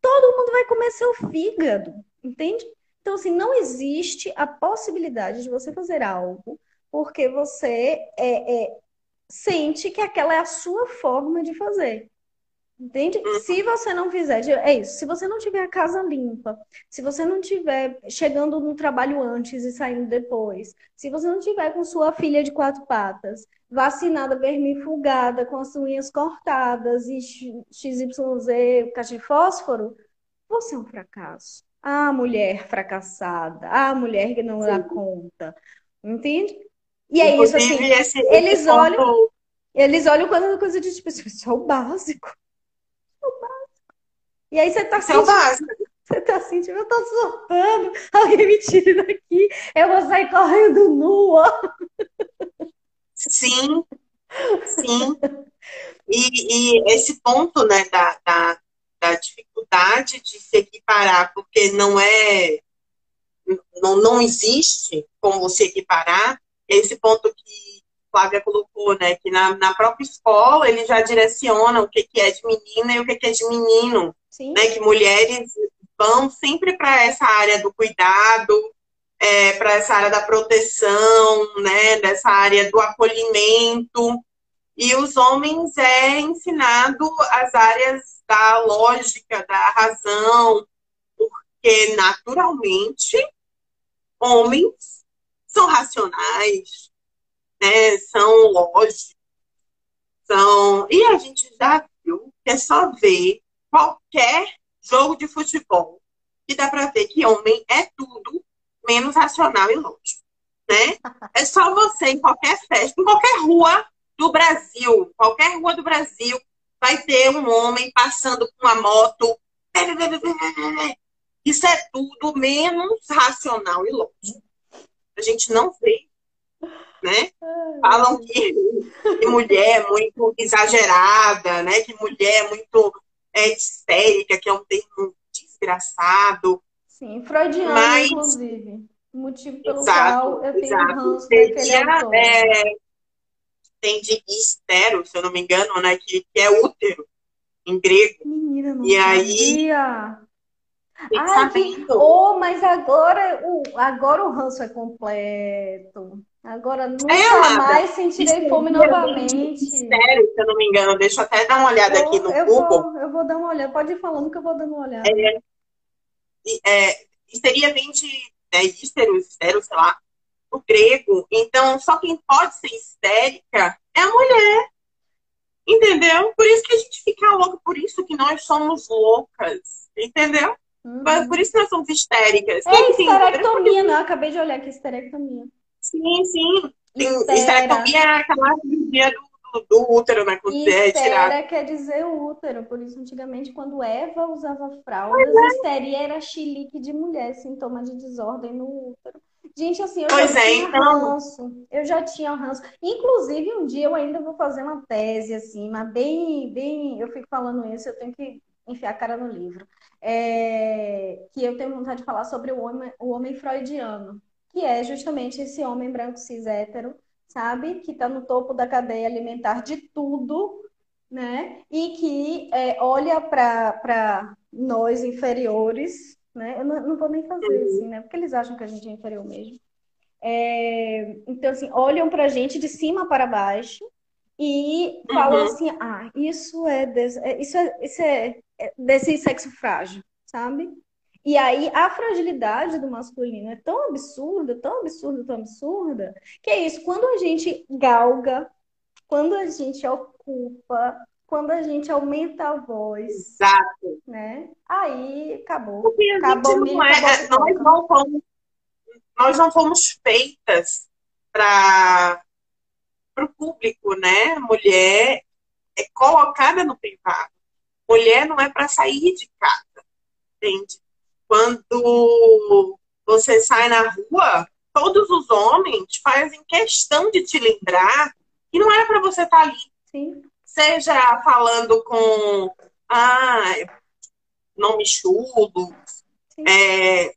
todo mundo vai comer seu fígado, entende? Então, assim, não existe a possibilidade de você fazer algo porque você é, é, sente que aquela é a sua forma de fazer. Entende? Uhum. Se você não fizer, é isso. Se você não tiver a casa limpa, se você não tiver chegando no trabalho antes e saindo depois, se você não tiver com sua filha de quatro patas, vacinada, vermifugada, com as unhas cortadas e XYZ, caixa de fósforo, você é um fracasso. Ah, mulher fracassada. Ah, mulher que não Sim. dá conta. Entende? E é isso assim. Esse, eles esse olham. Ponto... Eles olham quando coisa de tipo, isso é o básico. E aí você tá sentindo. Você tá sentindo, eu tô surtando. Alguém me tire daqui. Eu vou sair correndo nua. Sim, sim. E, e esse ponto, né, da, da, da dificuldade de se equiparar, porque não é. Não, não existe como você equiparar, esse ponto que Flávia colocou, né? Que na, na própria escola ele já direciona o que, que é de menina e o que, que é de menino. Sim. Né, que mulheres vão sempre para essa área do cuidado, é, para essa área da proteção, né, dessa área do acolhimento. E os homens é ensinado as áreas da lógica, da razão, porque naturalmente homens são racionais, né, são lógicos, são. E a gente já viu que é só ver qualquer jogo de futebol que dá para ver que homem é tudo menos racional e lógico, né? É só você em qualquer festa, em qualquer rua do Brasil, qualquer rua do Brasil, vai ter um homem passando com uma moto. Isso é tudo menos racional e lógico. A gente não vê né? Falam que, que, mulher é muito exagerada, né? Que mulher é muito é, histérica, que é um termo desgraçado. Sim, freudiano, Mas... inclusive. O motivo pelo exato, qual eu tenho exato. ranço daquele é, Tem de estero, se eu não me engano, né? Que, que é útero. em grego. Menina, não e sabia. aí. Ai, que... oh, mas agora o, agora o ranço é completo. Agora nunca é, mais sentirei fome novamente. Sério, se eu não me engano. Deixa eu até dar uma olhada eu, aqui no eu Google. Vou, eu vou dar uma olhada. Pode ir falando que eu vou dando uma olhada. É, é, histeria vem de né, histero, histero, sei lá, o grego. Então, só quem pode ser histérica é a mulher. Entendeu? Por isso que a gente fica louco, por isso que nós somos loucas. Entendeu? Uhum. Por isso que nós somos histéricas. É esterectomia, não. Acabei de olhar aqui, esterectomia. Sim, sim. Esterectomia é aquela cirurgia do, do útero, né? Quando é tirado. quer dizer útero. Por isso, antigamente, quando Eva usava fraldas, é. histeria era chilique de mulher, sintoma de desordem no útero. Gente, assim, eu pois já é, tinha então... ranço. Eu já tinha ranço. Inclusive, um dia eu ainda vou fazer uma tese, assim, mas bem, bem. Eu fico falando isso, eu tenho que enfiar a cara no livro. É... Que eu tenho vontade de falar sobre o homem, o homem freudiano, que é justamente esse homem branco cis hétero, sabe? Que está no topo da cadeia alimentar de tudo, né? E que é, olha para nós inferiores né? Eu não, não vou nem fazer assim, né? Porque eles acham que a gente é inferior mesmo. É, então, assim, olham pra gente de cima para baixo e falam uhum. assim, ah, isso é, desse, é, isso é, isso é, é desse sexo frágil, sabe? E aí a fragilidade do masculino é tão absurda, tão absurda, tão absurda, que é isso, quando a gente galga, quando a gente ocupa, quando a gente aumenta a voz. Exato. Né? Aí acabou. Porque a acabou gente não é, nós, não fomos, nós não fomos feitas para o público, né? Mulher é colocada no privado. Mulher não é para sair de casa, entende? Quando você sai na rua, todos os homens fazem questão de te lembrar que não era para você estar tá ali. Sim seja falando com ah, nome chulo, é,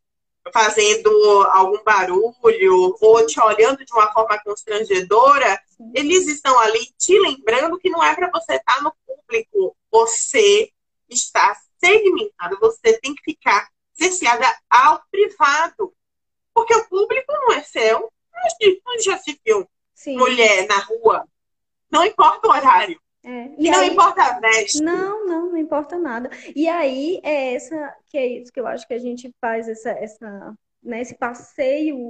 fazendo algum barulho ou te olhando de uma forma constrangedora, Sim. eles estão ali te lembrando que não é para você estar no público, você está segmentado, você tem que ficar cerceada ao privado. Porque o público não é seu. Onde já se viu Sim. mulher na rua? Não importa o horário. É. E, e não aí... importa a veste. Não, não, não importa nada. E aí é essa que é isso que eu acho que a gente faz essa, essa né, esse passeio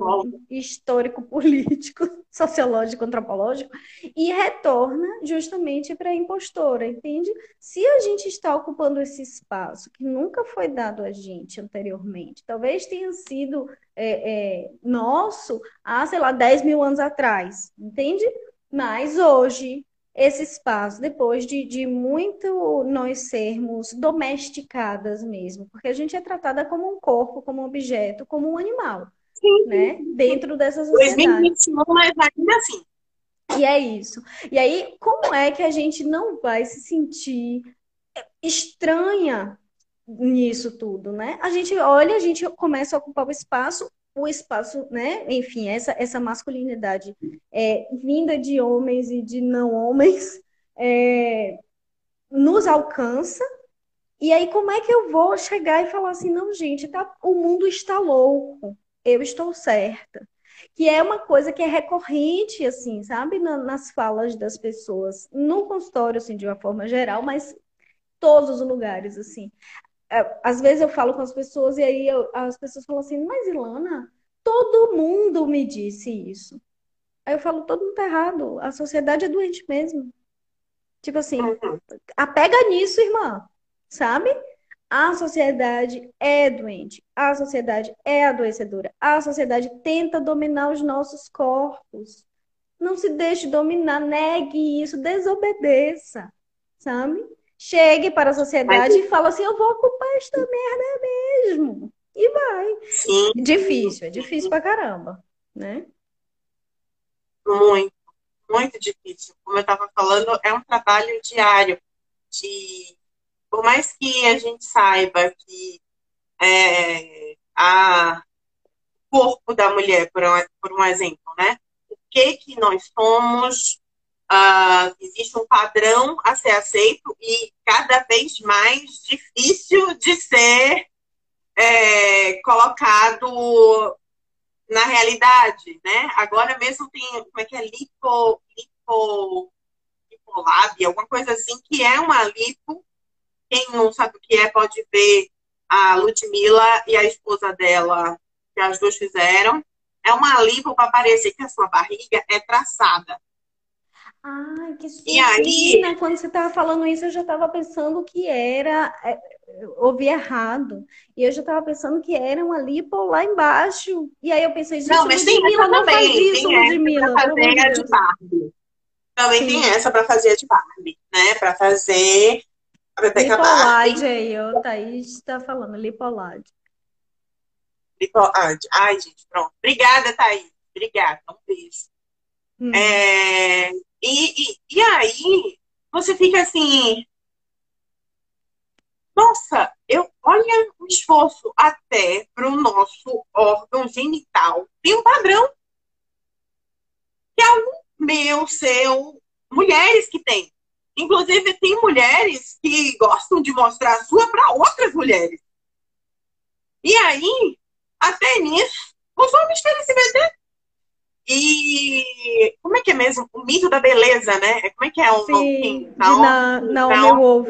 histórico, político, sociológico, antropológico e retorna justamente para a impostora, entende? Se a gente está ocupando esse espaço que nunca foi dado a gente anteriormente, talvez tenha sido é, é, nosso há, sei lá, 10 mil anos atrás, entende? Mas hoje, esse espaço, depois de, de muito nós sermos domesticadas mesmo, porque a gente é tratada como um corpo, como um objeto, como um animal, Sim. né? Dentro dessa sociedade. 2021, mas ainda assim. E é isso. E aí, como é que a gente não vai se sentir estranha nisso tudo, né? A gente olha, a gente começa a ocupar o espaço o espaço, né? Enfim, essa, essa masculinidade é, vinda de homens e de não homens é, nos alcança. E aí, como é que eu vou chegar e falar assim, não, gente, tá, o mundo está louco, eu estou certa. Que é uma coisa que é recorrente, assim, sabe, Na, nas falas das pessoas, no consultório, assim, de uma forma geral, mas todos os lugares, assim. É, às vezes eu falo com as pessoas e aí eu, as pessoas falam assim, mas Ilana, todo mundo me disse isso. Aí eu falo, todo mundo tá errado. A sociedade é doente mesmo. Tipo assim, uhum. apega nisso, irmã. Sabe? A sociedade é doente. A sociedade é adoecedora. A sociedade tenta dominar os nossos corpos. Não se deixe dominar, negue isso, desobedeça. Sabe? Chegue para a sociedade Mas... e fala assim: eu vou ocupar esta merda mesmo. E vai. Sim. Difícil, é difícil pra caramba, né? Muito, muito difícil. Como eu estava falando, é um trabalho diário. De, por mais que a gente saiba que é, a corpo da mulher, por um, por um exemplo, né? O que que nós somos uh, existe um padrão a ser aceito e cada vez mais difícil de ser é, colocado na realidade, né? Agora mesmo tem, como é que é, lipo, lipo, lipolab, alguma coisa assim, que é uma lipo. Quem não sabe o que é pode ver a Ludmilla e a esposa dela, que as duas fizeram. É uma lipo para parecer que a sua barriga é traçada. Ai, que susto. Aí, quando você estava falando isso, eu já estava pensando que era. É, ouvi errado. E eu já estava pensando que era uma lipo lá embaixo. E aí eu pensei, gente, não, mas tem Ludmilla não faz isso, tem Ludmilla. Pra fazer a de Barbie. Também Sim. tem essa para fazer a de Barbie, né? Para fazer a Pepeca Lipolade aí, o Thaís está falando, lipolade. Lipolade. Ai, gente, pronto. Obrigada, Thaís. Obrigada. Um beijo. Hum. É, e, e, e aí, você fica assim, nossa, eu olha o esforço até para o nosso órgão genital. Tem um padrão. Que é o meu, seu, mulheres que têm. Inclusive, tem mulheres que gostam de mostrar a sua para outras mulheres. E aí, até nisso, os homens querem se vender. E como é que é mesmo? O mito da beleza, né? Como é que é o Sim, Naomi, na, Naomi Wolf.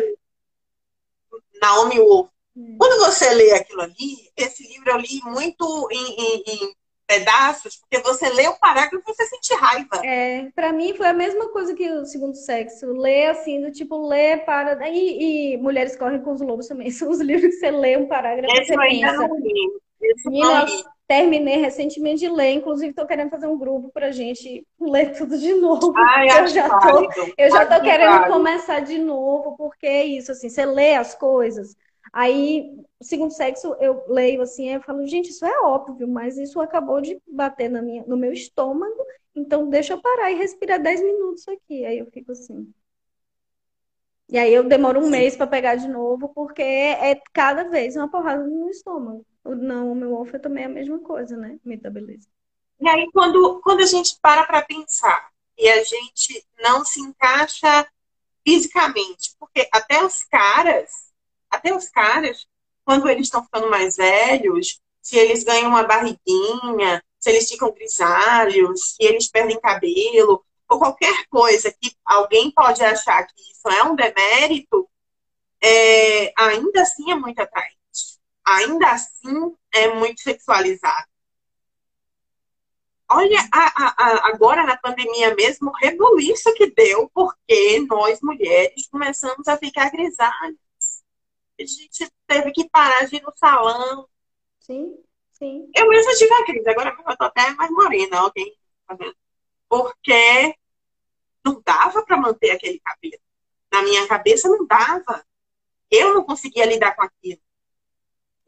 Naomi Wolf. Hum. Quando você lê aquilo ali, esse livro eu li muito em, em, em pedaços, porque você lê o parágrafo e você sente raiva. É, para mim foi a mesma coisa que o segundo sexo. Lê assim, do tipo, lê para. E, e Mulheres Correm com os Lobos também. São os livros que você lê um parágrafo e você pensa. Não li. Esse não li terminei recentemente de ler, inclusive estou querendo fazer um grupo para a gente ler tudo de novo. Ai, eu já tô, eu já tô querendo válido. começar de novo, porque é isso, assim, você lê as coisas, aí, segundo sexo, eu leio assim, eu falo, gente, isso é óbvio, mas isso acabou de bater na minha, no meu estômago, então deixa eu parar e respirar 10 minutos aqui. Aí eu fico assim. E aí eu demoro um Sim. mês para pegar de novo, porque é cada vez uma porrada no estômago. Não, o meu Wolf é também a mesma coisa, né? Metabeleza. E aí, quando, quando a gente para para pensar e a gente não se encaixa fisicamente, porque até os caras, até os caras, quando eles estão ficando mais velhos, se eles ganham uma barriguinha, se eles ficam grisalhos, se eles perdem cabelo, ou qualquer coisa que alguém pode achar que isso é um demérito, é, ainda assim é muito atraente ainda assim é muito sexualizado. Olha, a, a, a, agora na pandemia mesmo, o rebuliço que deu, porque nós mulheres começamos a ficar grisalhas. A gente teve que parar de ir no salão. Sim, sim. Eu mesma tive a crise, agora eu tô até mais morena, alguém tá Porque não dava para manter aquele cabelo. Na minha cabeça não dava. Eu não conseguia lidar com aquilo.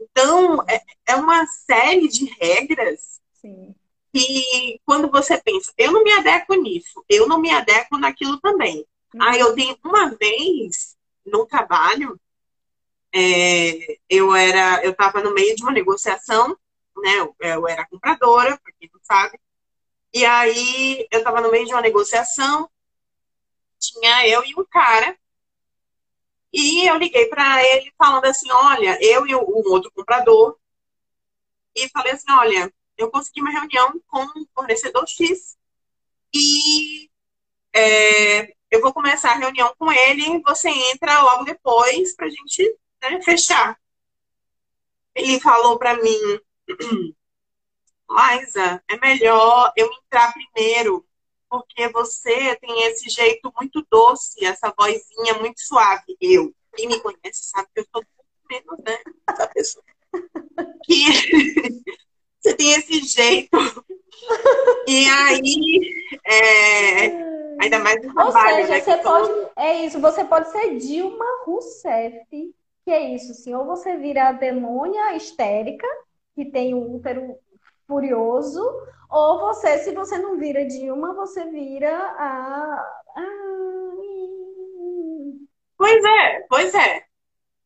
Então, é, é uma série de regras Sim. que, quando você pensa, eu não me adequo nisso, eu não me adequo naquilo também. Uhum. Aí eu tenho uma vez no trabalho, é, eu era, eu estava no meio de uma negociação, né? Eu, eu era compradora, para quem não sabe. E aí eu estava no meio de uma negociação, tinha eu e um cara e eu liguei para ele falando assim: olha, eu e um outro comprador, e falei assim: olha, eu consegui uma reunião com o fornecedor X e é, eu vou começar a reunião com ele. Você entra logo depois para a gente né, fechar. Ele falou para mim: Liza, é melhor eu entrar primeiro porque você tem esse jeito muito doce, essa vozinha muito suave. Eu, quem me conhece sabe que eu sou muito menos, né? Essa pessoa. Que você tem esse jeito. E aí, é, ainda mais no trabalho, Ou seja, né? Você pode, É isso, você pode ser Dilma Rousseff, que é isso, assim, ou você vira a demônia histérica, que tem o útero furioso, ou você, se você não vira Dilma, você vira a. Pois é, pois é.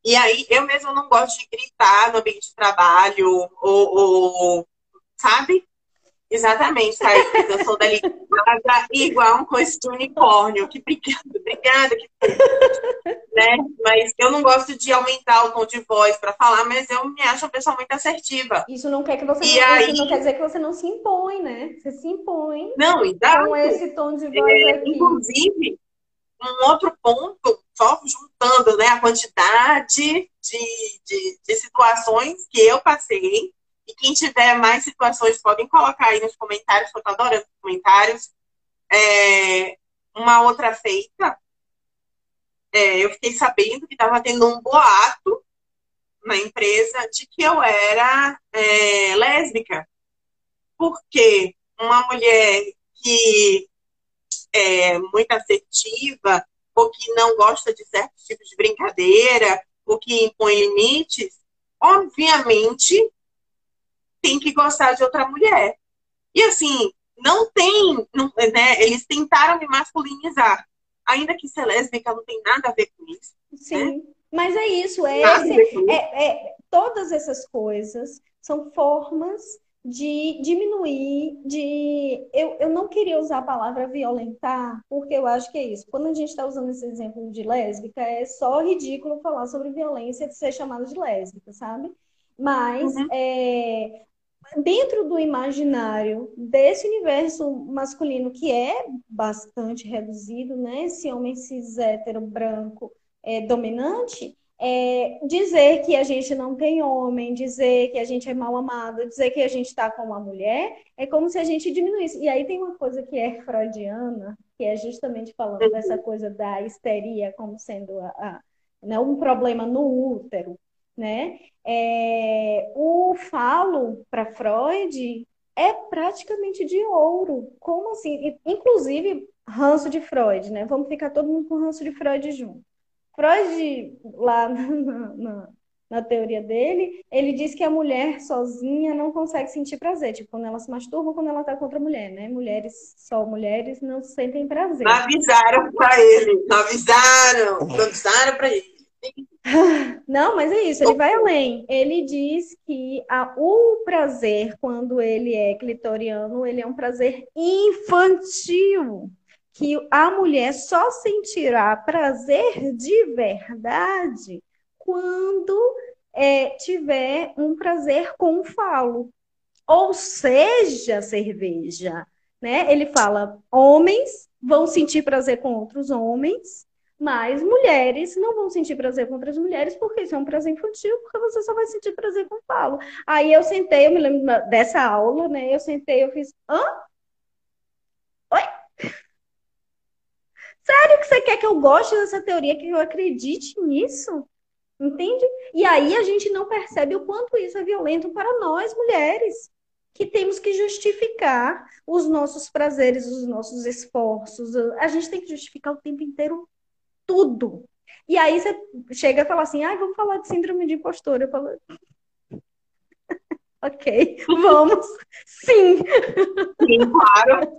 E aí, eu mesmo não gosto de gritar no ambiente de trabalho, ou, ou sabe? Exatamente, Thaís. Eu sou da ligada igual um coice de unicórnio. Que obrigada, obrigada. Que... né? Mas eu não gosto de aumentar o tom de voz para falar, mas eu me acho uma pessoa muito assertiva. Isso não quer que você e não, aí... não quer dizer que você não se impõe, né? Você se impõe não, exato. com esse tom de voz é, aqui. Inclusive, um outro ponto, só juntando né, a quantidade de, de, de situações que eu passei e quem tiver mais situações, podem colocar aí nos comentários, que eu tô adorando os comentários. É, uma outra feita, é, eu fiquei sabendo que estava tendo um boato na empresa de que eu era é, lésbica. Porque uma mulher que é muito assertiva, ou que não gosta de certos tipos de brincadeira, ou que impõe limites, obviamente tem que gostar de outra mulher. E assim, não tem, não, né? Eles tentaram me masculinizar. Ainda que ser lésbica não tem nada a ver com isso. Sim. Né? Mas é isso, é, esse, é, é, todas essas coisas são formas de diminuir, de. Eu, eu não queria usar a palavra violentar, porque eu acho que é isso. Quando a gente está usando esse exemplo de lésbica, é só ridículo falar sobre violência de ser chamada de lésbica, sabe? Mas uhum. é, dentro do imaginário desse universo masculino que é bastante reduzido, né? Esse homem cis hétero branco é, dominante, é, dizer que a gente não tem homem, dizer que a gente é mal amado, dizer que a gente está com uma mulher, é como se a gente diminuísse. E aí tem uma coisa que é freudiana, que é justamente falando dessa coisa da histeria como sendo a, a né, um problema no útero né? É, o falo para Freud é praticamente de ouro. Como assim? Inclusive, ranço de Freud, né? Vamos ficar todo mundo com ranço de Freud junto. Freud, lá na, na, na, teoria dele, ele diz que a mulher sozinha não consegue sentir prazer. Tipo, quando ela se masturba, quando ela tá com outra mulher, né? Mulheres, só mulheres, não sentem prazer. Não avisaram para ele, não avisaram, não avisaram para ele. Não, mas é isso, ele vai além. Ele diz que a, o prazer, quando ele é clitoriano, ele é um prazer infantil. Que a mulher só sentirá prazer de verdade quando é, tiver um prazer com o falo. Ou seja, cerveja. Né? Ele fala: homens vão sentir prazer com outros homens, mas mulheres não vão sentir prazer com outras mulheres, porque isso é um prazer infantil, porque você só vai sentir prazer com o Paulo. Aí eu sentei, eu me lembro dessa aula, né? Eu sentei, eu fiz, hã? Oi? Sério que você quer que eu goste dessa teoria, que eu acredite nisso? Entende? E aí a gente não percebe o quanto isso é violento para nós, mulheres, que temos que justificar os nossos prazeres, os nossos esforços. A gente tem que justificar o tempo inteiro tudo. E aí você chega e fala assim, ah, vamos falar de síndrome de impostora. Eu falo, ok, vamos. Sim. Sim, claro.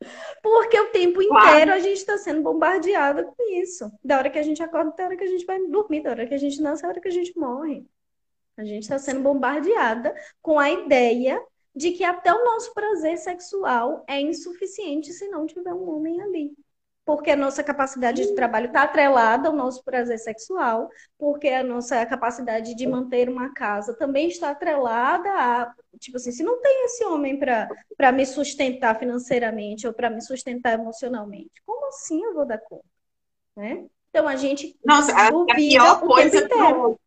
Porque o tempo inteiro a gente está sendo bombardeada com isso. Da hora que a gente acorda até a hora que a gente vai dormir, da hora que a gente nasce até a hora que a gente morre. A gente está sendo bombardeada com a ideia de que até o nosso prazer sexual é insuficiente se não tiver um homem ali porque a nossa capacidade de trabalho está atrelada ao nosso prazer sexual, porque a nossa capacidade de manter uma casa também está atrelada a, tipo assim, se não tem esse homem para me sustentar financeiramente ou para me sustentar emocionalmente, como assim eu vou dar conta? Né? Então a gente Nossa, a, a pior coisa do...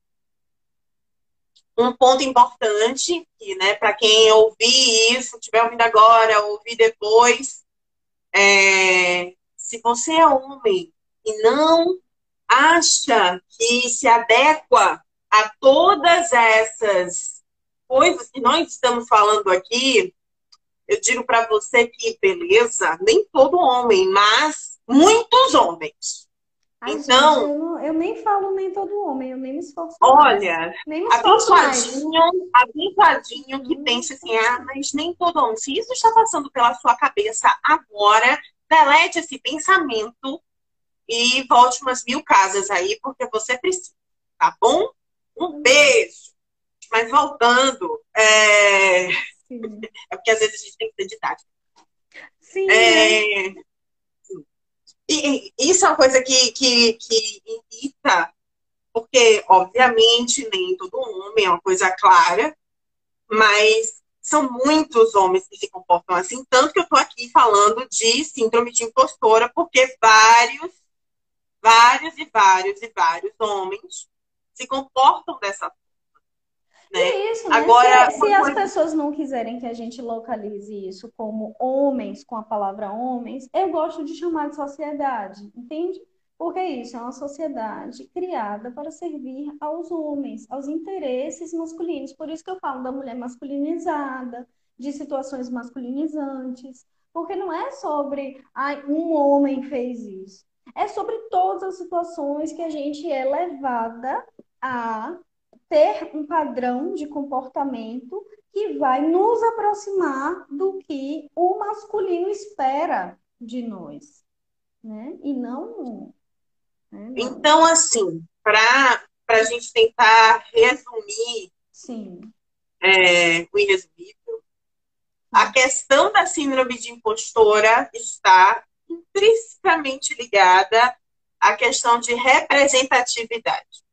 um ponto importante que, né, para quem ouvir isso, tiver ouvindo agora, ouvir depois, é, se você é homem e não acha que se adequa a todas essas coisas que nós estamos falando aqui, eu digo para você que, beleza, nem todo homem, mas muitos homens. Ai, então, gente, eu, não, eu, nem falo nem todo homem, eu nem me esforço. Olha, abençoadinho, abençoadinho que hum. pensa assim, ah, mas nem todo homem. Se isso está passando pela sua cabeça agora, delete esse pensamento e volte umas mil casas aí, porque você precisa, tá bom? Um beijo. Mas voltando, é... É porque às vezes a gente tem que ser didático. Sim. É... é. E, e, isso é uma coisa que, que, que irrita, porque, obviamente, nem todo homem é uma coisa clara, mas são muitos homens que se comportam assim, tanto que eu estou aqui falando de síndrome de impostora, porque vários, vários e vários e vários homens se comportam dessa né? É isso, né? Agora, se, se as pessoas não quiserem que a gente localize isso como homens, com a palavra homens, eu gosto de chamar de sociedade, entende? Porque isso é uma sociedade criada para servir aos homens, aos interesses masculinos. Por isso que eu falo da mulher masculinizada, de situações masculinizantes. Porque não é sobre ah, um homem fez isso. É sobre todas as situações que a gente é levada a ter um padrão de comportamento que vai nos aproximar do que o masculino espera de nós, né? E não. Né? Então, assim, para a gente tentar resumir Sim. É, o irresumível, a questão da síndrome de impostora está intrinsecamente ligada à questão de representatividade.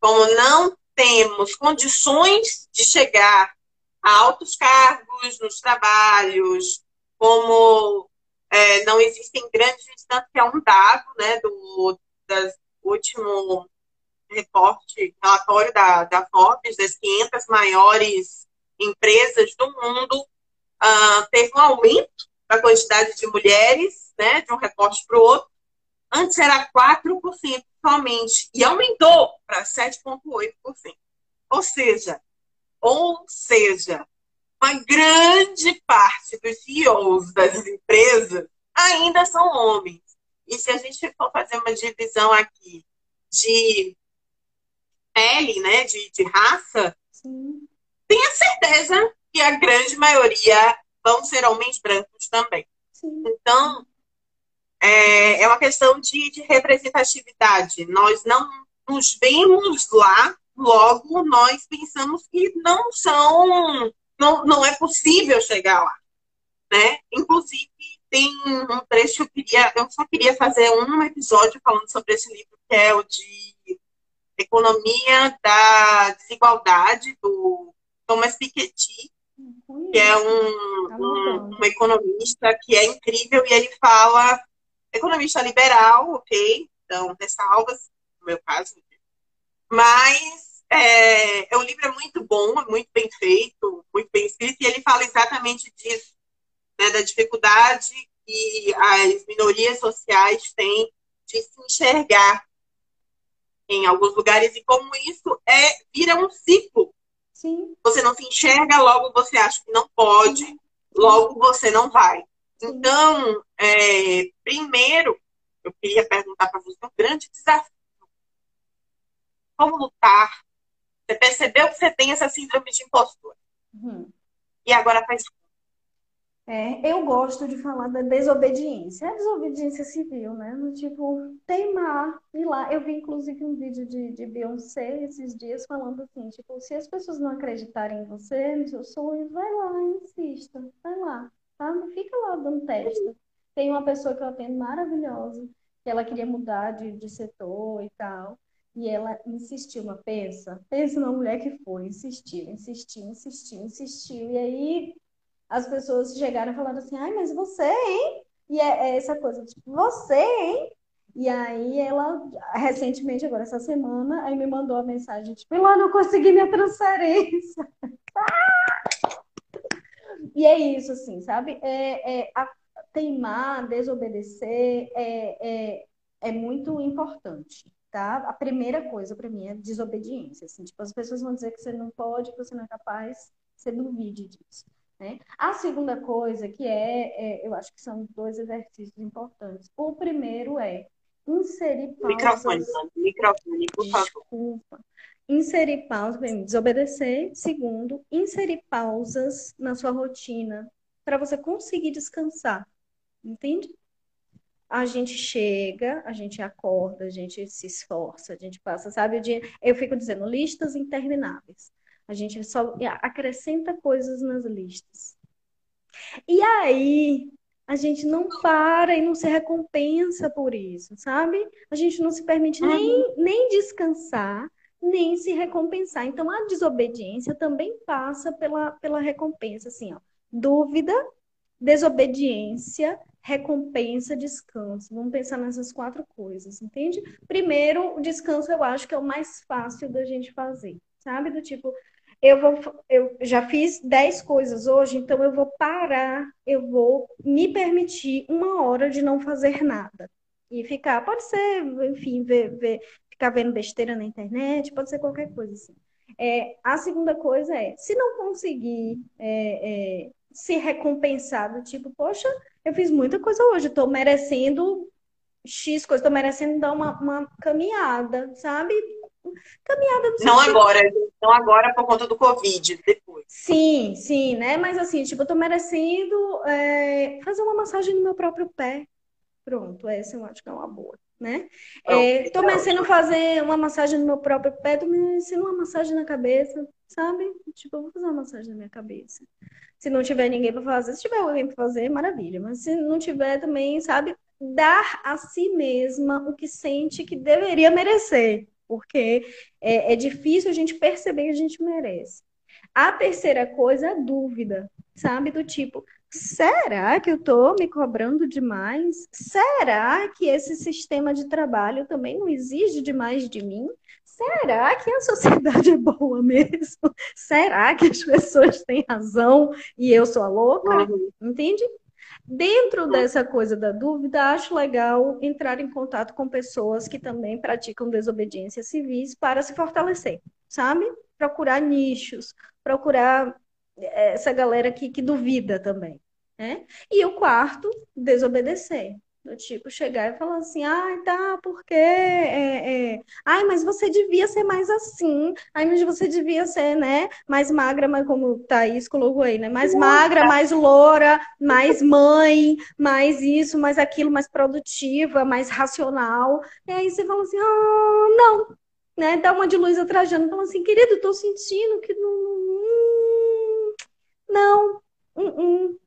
Como não temos condições de chegar a altos cargos nos trabalhos, como é, não existem grandes que é um dado né, do das, último reporte, relatório da, da Forbes, das 500 maiores empresas do mundo, uh, teve um aumento da quantidade de mulheres, né, de um reporte para o outro. Antes era 4%, somente e aumentou para 7,8%. Ou seja, ou seja, uma grande parte dos CEOs das empresas ainda são homens. E se a gente for fazer uma divisão aqui de pele, né, de, de raça, Sim. tenha certeza que a grande maioria vão ser homens brancos também. Sim. Então, é, é uma questão de, de representatividade. Nós não nos vemos lá, logo nós pensamos que não são, não, não é possível chegar lá. Né? Inclusive, tem um trecho que eu queria, eu só queria fazer um episódio falando sobre esse livro, que é o de Economia da Desigualdade, do Thomas Piketty, que é um, tá um, um economista que é incrível, e ele fala economista liberal, ok? Então, ressalvas, no meu caso. Mas é, o livro é muito bom, é muito bem feito, muito bem escrito, e ele fala exatamente disso, né, da dificuldade que as minorias sociais têm de se enxergar em alguns lugares e como isso é vira um ciclo. Sim. Você não se enxerga, logo você acha que não pode, Sim. logo você não vai. Então, é, primeiro, eu queria perguntar para você um grande desafio. Como lutar? Você percebeu que você tem essa síndrome de impostura. Uhum. E agora faz é, eu gosto de falar da desobediência. É a desobediência civil, né? No tipo, teimar, ir lá. Eu vi, inclusive, um vídeo de, de Beyoncé esses dias falando assim, tipo, se as pessoas não acreditarem em você, nos seus sonhos, vai lá, insista, vai lá tá? Fica lá dando testa. Tem uma pessoa que eu atendo maravilhosa, que ela queria mudar de, de setor e tal. E ela insistiu, mas pensa, pensa numa mulher que foi, insistiu, insistiu, insistiu, insistiu. E aí as pessoas chegaram falando assim, ai, mas você, hein? E é, é essa coisa, tipo, você, hein? E aí ela, recentemente, agora essa semana, aí me mandou a mensagem, tipo, lá não consegui minha transferência. E é isso, assim, sabe? É, é, a, teimar, desobedecer é, é, é muito importante, tá? A primeira coisa para mim é desobediência, assim, tipo, as pessoas vão dizer que você não pode, que você não é capaz, você duvide disso. Né? A segunda coisa que é, é, eu acho que são dois exercícios importantes. O primeiro é inserir pausas. Microfone, microfone, por favor. Desculpa inserir pausas, desobedecer. Segundo, inserir pausas na sua rotina para você conseguir descansar. Entende? A gente chega, a gente acorda, a gente se esforça, a gente passa, sabe, o dia. Eu fico dizendo listas intermináveis. A gente só acrescenta coisas nas listas. E aí, a gente não para e não se recompensa por isso, sabe? A gente não se permite nem, nem descansar, nem se recompensar. Então, a desobediência também passa pela, pela recompensa, assim, ó. Dúvida, desobediência, recompensa, descanso. Vamos pensar nessas quatro coisas, entende? Primeiro, o descanso eu acho que é o mais fácil da gente fazer, sabe? Do tipo, eu vou, eu já fiz dez coisas hoje, então eu vou parar, eu vou me permitir uma hora de não fazer nada. E ficar, pode ser, enfim, ver, ver, ficar vendo besteira na internet, pode ser qualquer coisa assim. É, a segunda coisa é, se não conseguir é, é, se recompensar do tipo, poxa, eu fiz muita coisa hoje, estou merecendo X coisa, estou merecendo dar uma, uma caminhada, sabe? Caminhada Não agora, não agora por conta do Covid, depois. Sim, sim, né? Mas assim, tipo, eu tô merecendo é, fazer uma massagem no meu próprio pé. Pronto, essa eu acho que é uma boa, né? É, tô merecendo fazer uma massagem no meu próprio pé, tô merecendo uma massagem na cabeça, sabe? Tipo, eu vou fazer uma massagem na minha cabeça. Se não tiver ninguém para fazer, se tiver alguém para fazer, maravilha. Mas se não tiver também, sabe? Dar a si mesma o que sente que deveria merecer. Porque é, é difícil a gente perceber que a gente merece. A terceira coisa é a dúvida, sabe? Do tipo, será que eu estou me cobrando demais? Será que esse sistema de trabalho também não exige demais de mim? será que a sociedade é boa mesmo? Será que as pessoas têm razão e eu sou a louca? Entende? Dentro dessa coisa da dúvida, acho legal entrar em contato com pessoas que também praticam desobediência civis para se fortalecer, sabe? Procurar nichos, procurar essa galera que, que duvida também. Né? E o quarto, desobedecer. Do tipo, chegar e falar assim, ai, ah, tá, porque. É, é... Ai, mas você devia ser mais assim. Ai, mas você devia ser, né? Mais magra, mas como Thaís colocou aí, né? Mais magra, mais loura, mais mãe, mais isso, mais aquilo, mais produtiva, mais racional. E aí você fala assim, ah, não. Né? Dá uma de luz atrajando. Fala assim, querido, tô sentindo que não. Não. Hum, hum.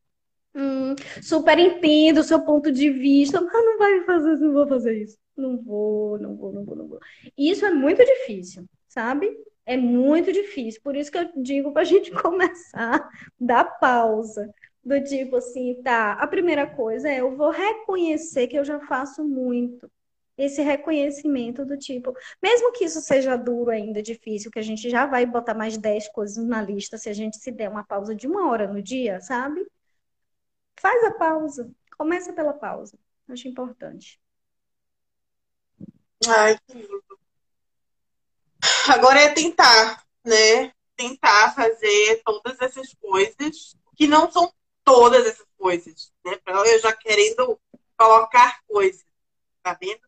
Hum, super entendo o seu ponto de vista, mas não vai fazer, não vou fazer isso. Não vou, não vou, não vou, não vou. Isso é muito difícil, sabe? É muito difícil. Por isso que eu digo para a gente começar da pausa. Do tipo assim, tá, a primeira coisa é eu vou reconhecer que eu já faço muito. Esse reconhecimento do tipo, mesmo que isso seja duro ainda, difícil, que a gente já vai botar mais 10 coisas na lista se a gente se der uma pausa de uma hora no dia, sabe? Faz a pausa. Começa pela pausa. Acho importante. Ai, que lindo. Agora é tentar, né? Tentar fazer todas essas coisas, que não são todas essas coisas, né? Eu já querendo colocar coisas, tá vendo?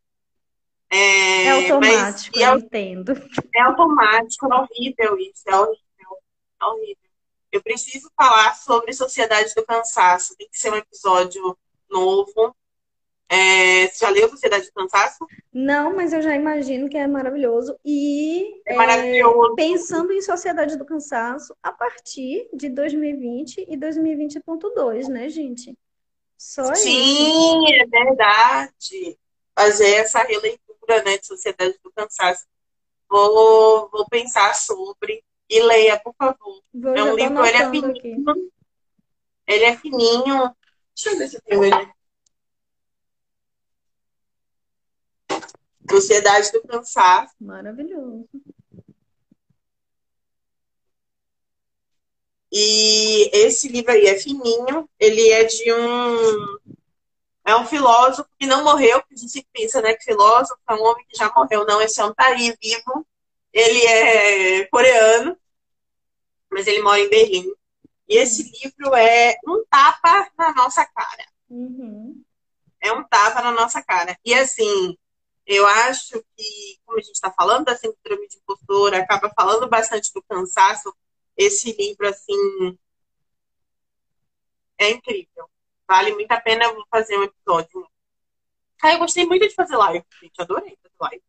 É, é automático, eu é, entendo. É automático, é horrível isso, é horrível, é horrível. Eu preciso falar sobre Sociedade do Cansaço. Tem que ser um episódio novo. É, você já leu Sociedade do Cansaço? Não, mas eu já imagino que é maravilhoso. E é maravilhoso. É, pensando em Sociedade do Cansaço a partir de 2020 e 2020.2, né, gente? Só Sim, isso. é verdade. Fazer essa releitura né, de Sociedade do Cansaço. Vou, vou pensar sobre. E leia, por favor. Vou, é um livro, ele é fininho. Aqui. Ele é fininho. Deixa eu ver se eu tenho ele. Sociedade do Cansaço. Maravilhoso. E esse livro aí é fininho. Ele é de um. É um filósofo que não morreu, porque a gente pensa, né, que filósofo é um homem que já morreu. Não, esse homem tá aí vivo ele é coreano, mas ele mora em Berlim. E esse livro é um tapa na nossa cara. Uhum. É um tapa na nossa cara. E assim, eu acho que, como a gente está falando da síndrome de impostora, acaba falando bastante do cansaço. Esse livro, assim, é incrível. Vale muito a pena fazer um episódio. Ah, eu gostei muito de fazer live, gente. Adorei fazer live.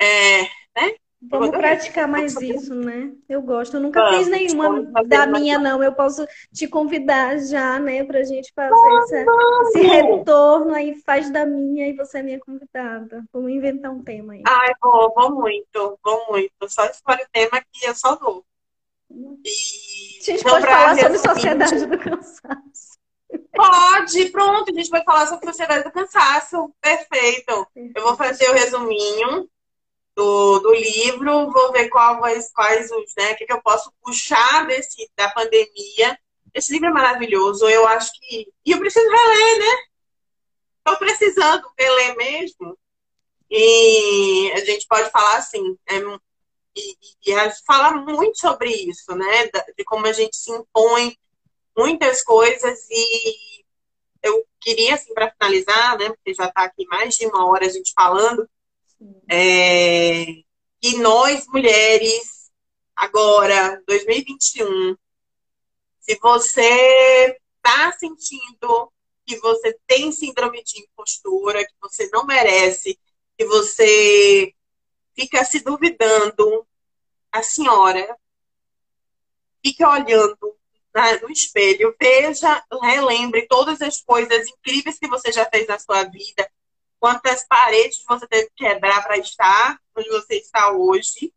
É, né? Vamos praticar mais isso, né? Eu gosto. Eu nunca Vamos, fiz nenhuma da minha, não. Eu posso te convidar já, né, pra gente fazer esse, esse, retorno aí, faz da minha e você é minha convidada. Vamos inventar um tema aí. Ai, vou, vou muito, vou muito. Só escolhe o tema que eu só vou. E... A gente pode falar sobre sociedade do cansaço. Pode, pronto, a gente vai falar sobre sociedade do cansaço. Perfeito. Eu vou fazer o resuminho do, do livro, vou ver quais, quais os, né, o que, que eu posso puxar desse, da pandemia. Esse livro é maravilhoso, eu acho que. E eu preciso reler, né? Estou precisando reler mesmo. E a gente pode falar assim, é, e, e, e fala muito sobre isso, né? De como a gente se impõe muitas coisas e eu queria, assim, para finalizar, né? Porque já está aqui mais de uma hora a gente falando, é, que nós, mulheres, agora, 2021, se você está sentindo que você tem síndrome de impostura, que você não merece, que você fica se duvidando, a senhora fique olhando no espelho, veja, relembre todas as coisas incríveis que você já fez na sua vida, quantas paredes você teve que quebrar para estar onde você está hoje.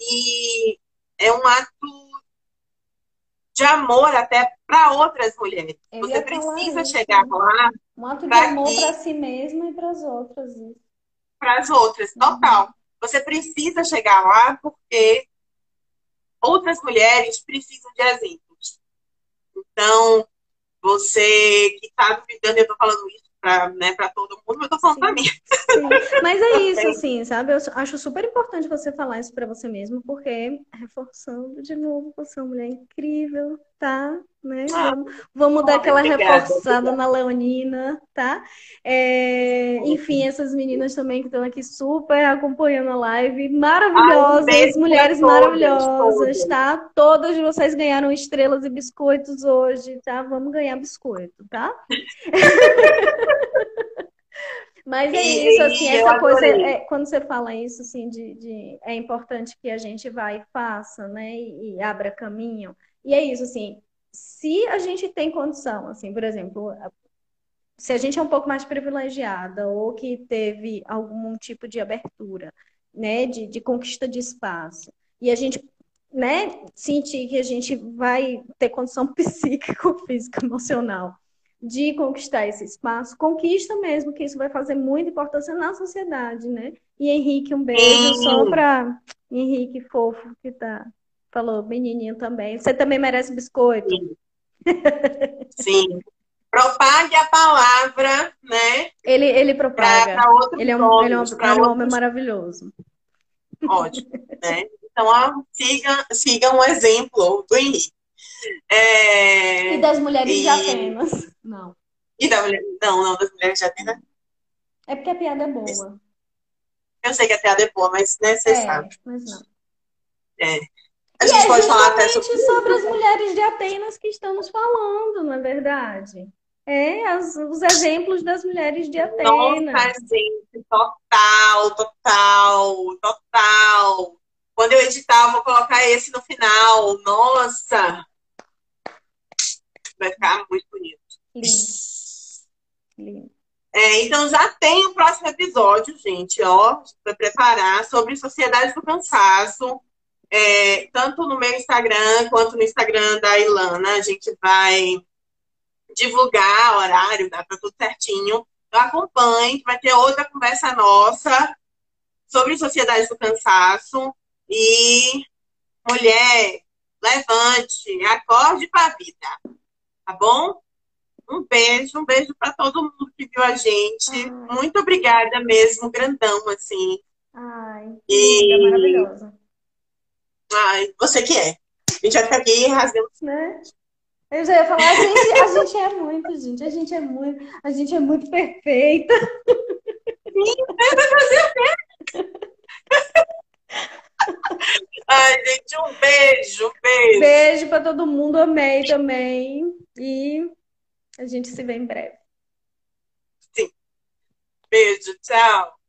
E é um ato de amor até para outras mulheres. Eu você precisa isso, chegar lá. Um ato de amor para si mesma e para as outras. Para as outras, total. Uhum. Você precisa chegar lá porque outras mulheres precisam de exemplos. Então, você que está duvidando, eu estou falando isso para né, todo mundo, mas eu tô falando pra mim. Sim. Mas é isso, assim, sabe? Eu acho super importante você falar isso para você mesmo, porque reforçando de novo, você é uma mulher incrível, tá? Né? Ah, vamos, vamos dar aquela obrigada, reforçada obrigada. na Leonina, tá? É, enfim, essas meninas também que estão aqui super acompanhando a live, maravilhosas, Ai, mulheres todas, maravilhosas, todas. tá? Todas vocês ganharam estrelas e biscoitos hoje, tá? Vamos ganhar biscoito, tá? Mas é isso, assim, essa coisa, é, quando você fala isso, assim, de, de, é importante que a gente vá e faça, né, e, e abra caminho. E é isso, assim, se a gente tem condição, assim, por exemplo, se a gente é um pouco mais privilegiada ou que teve algum tipo de abertura, né, de, de conquista de espaço, e a gente, né, sentir que a gente vai ter condição psíquica, física, emocional de conquistar esse espaço, conquista mesmo, que isso vai fazer muita importância na sociedade, né? E Henrique, um beijo só para Henrique fofo que tá falou, menininho também. Você também merece biscoito. Sim. Sim. Propague a palavra, né? Ele, ele propaga. Pra, pra ele é um, ele é um, é um homem maravilhoso. Ótimo, né? Então, ó, siga, siga um exemplo do Henrique. É... E das mulheres e... de Atenas. Não. E da mulher... Não, não, das mulheres de Atenas. É porque a piada é boa. Eu sei que a piada é boa, mas né, você é, sabe. Mas não. É. A gente e é pode é falar até sobre... sobre as mulheres de Atenas que estamos falando, não é verdade? É, as, os exemplos das mulheres de Atenas. Nossa, gente, total, total, total. Quando eu editar, eu vou colocar esse no final. Nossa! Vai ficar muito bonito. Lindo. É, então já tem o próximo episódio, gente, ó, para preparar sobre Sociedade do Cansaço. É, tanto no meu Instagram quanto no Instagram da Ilana, a gente vai divulgar horário, dá para tudo certinho. Então acompanhe, vai ter outra conversa nossa sobre Sociedade do Cansaço. E mulher, levante, acorde para a vida. Tá bom? Um beijo, um beijo para todo mundo que viu a gente. Ai. Muito obrigada mesmo, grandão, assim. Ai, e... é maravilhosa. Ai, você que é. A gente vai ficar aqui rasgando. Né? Eu já ia falar, a gente, a gente é muito, gente. A gente é muito, a gente é muito perfeita. Sim, vai fazer o quê? Ai, gente, um beijo, um beijo. Beijo para todo mundo, amei também. E a gente se vê em breve. Sim. Beijo, tchau.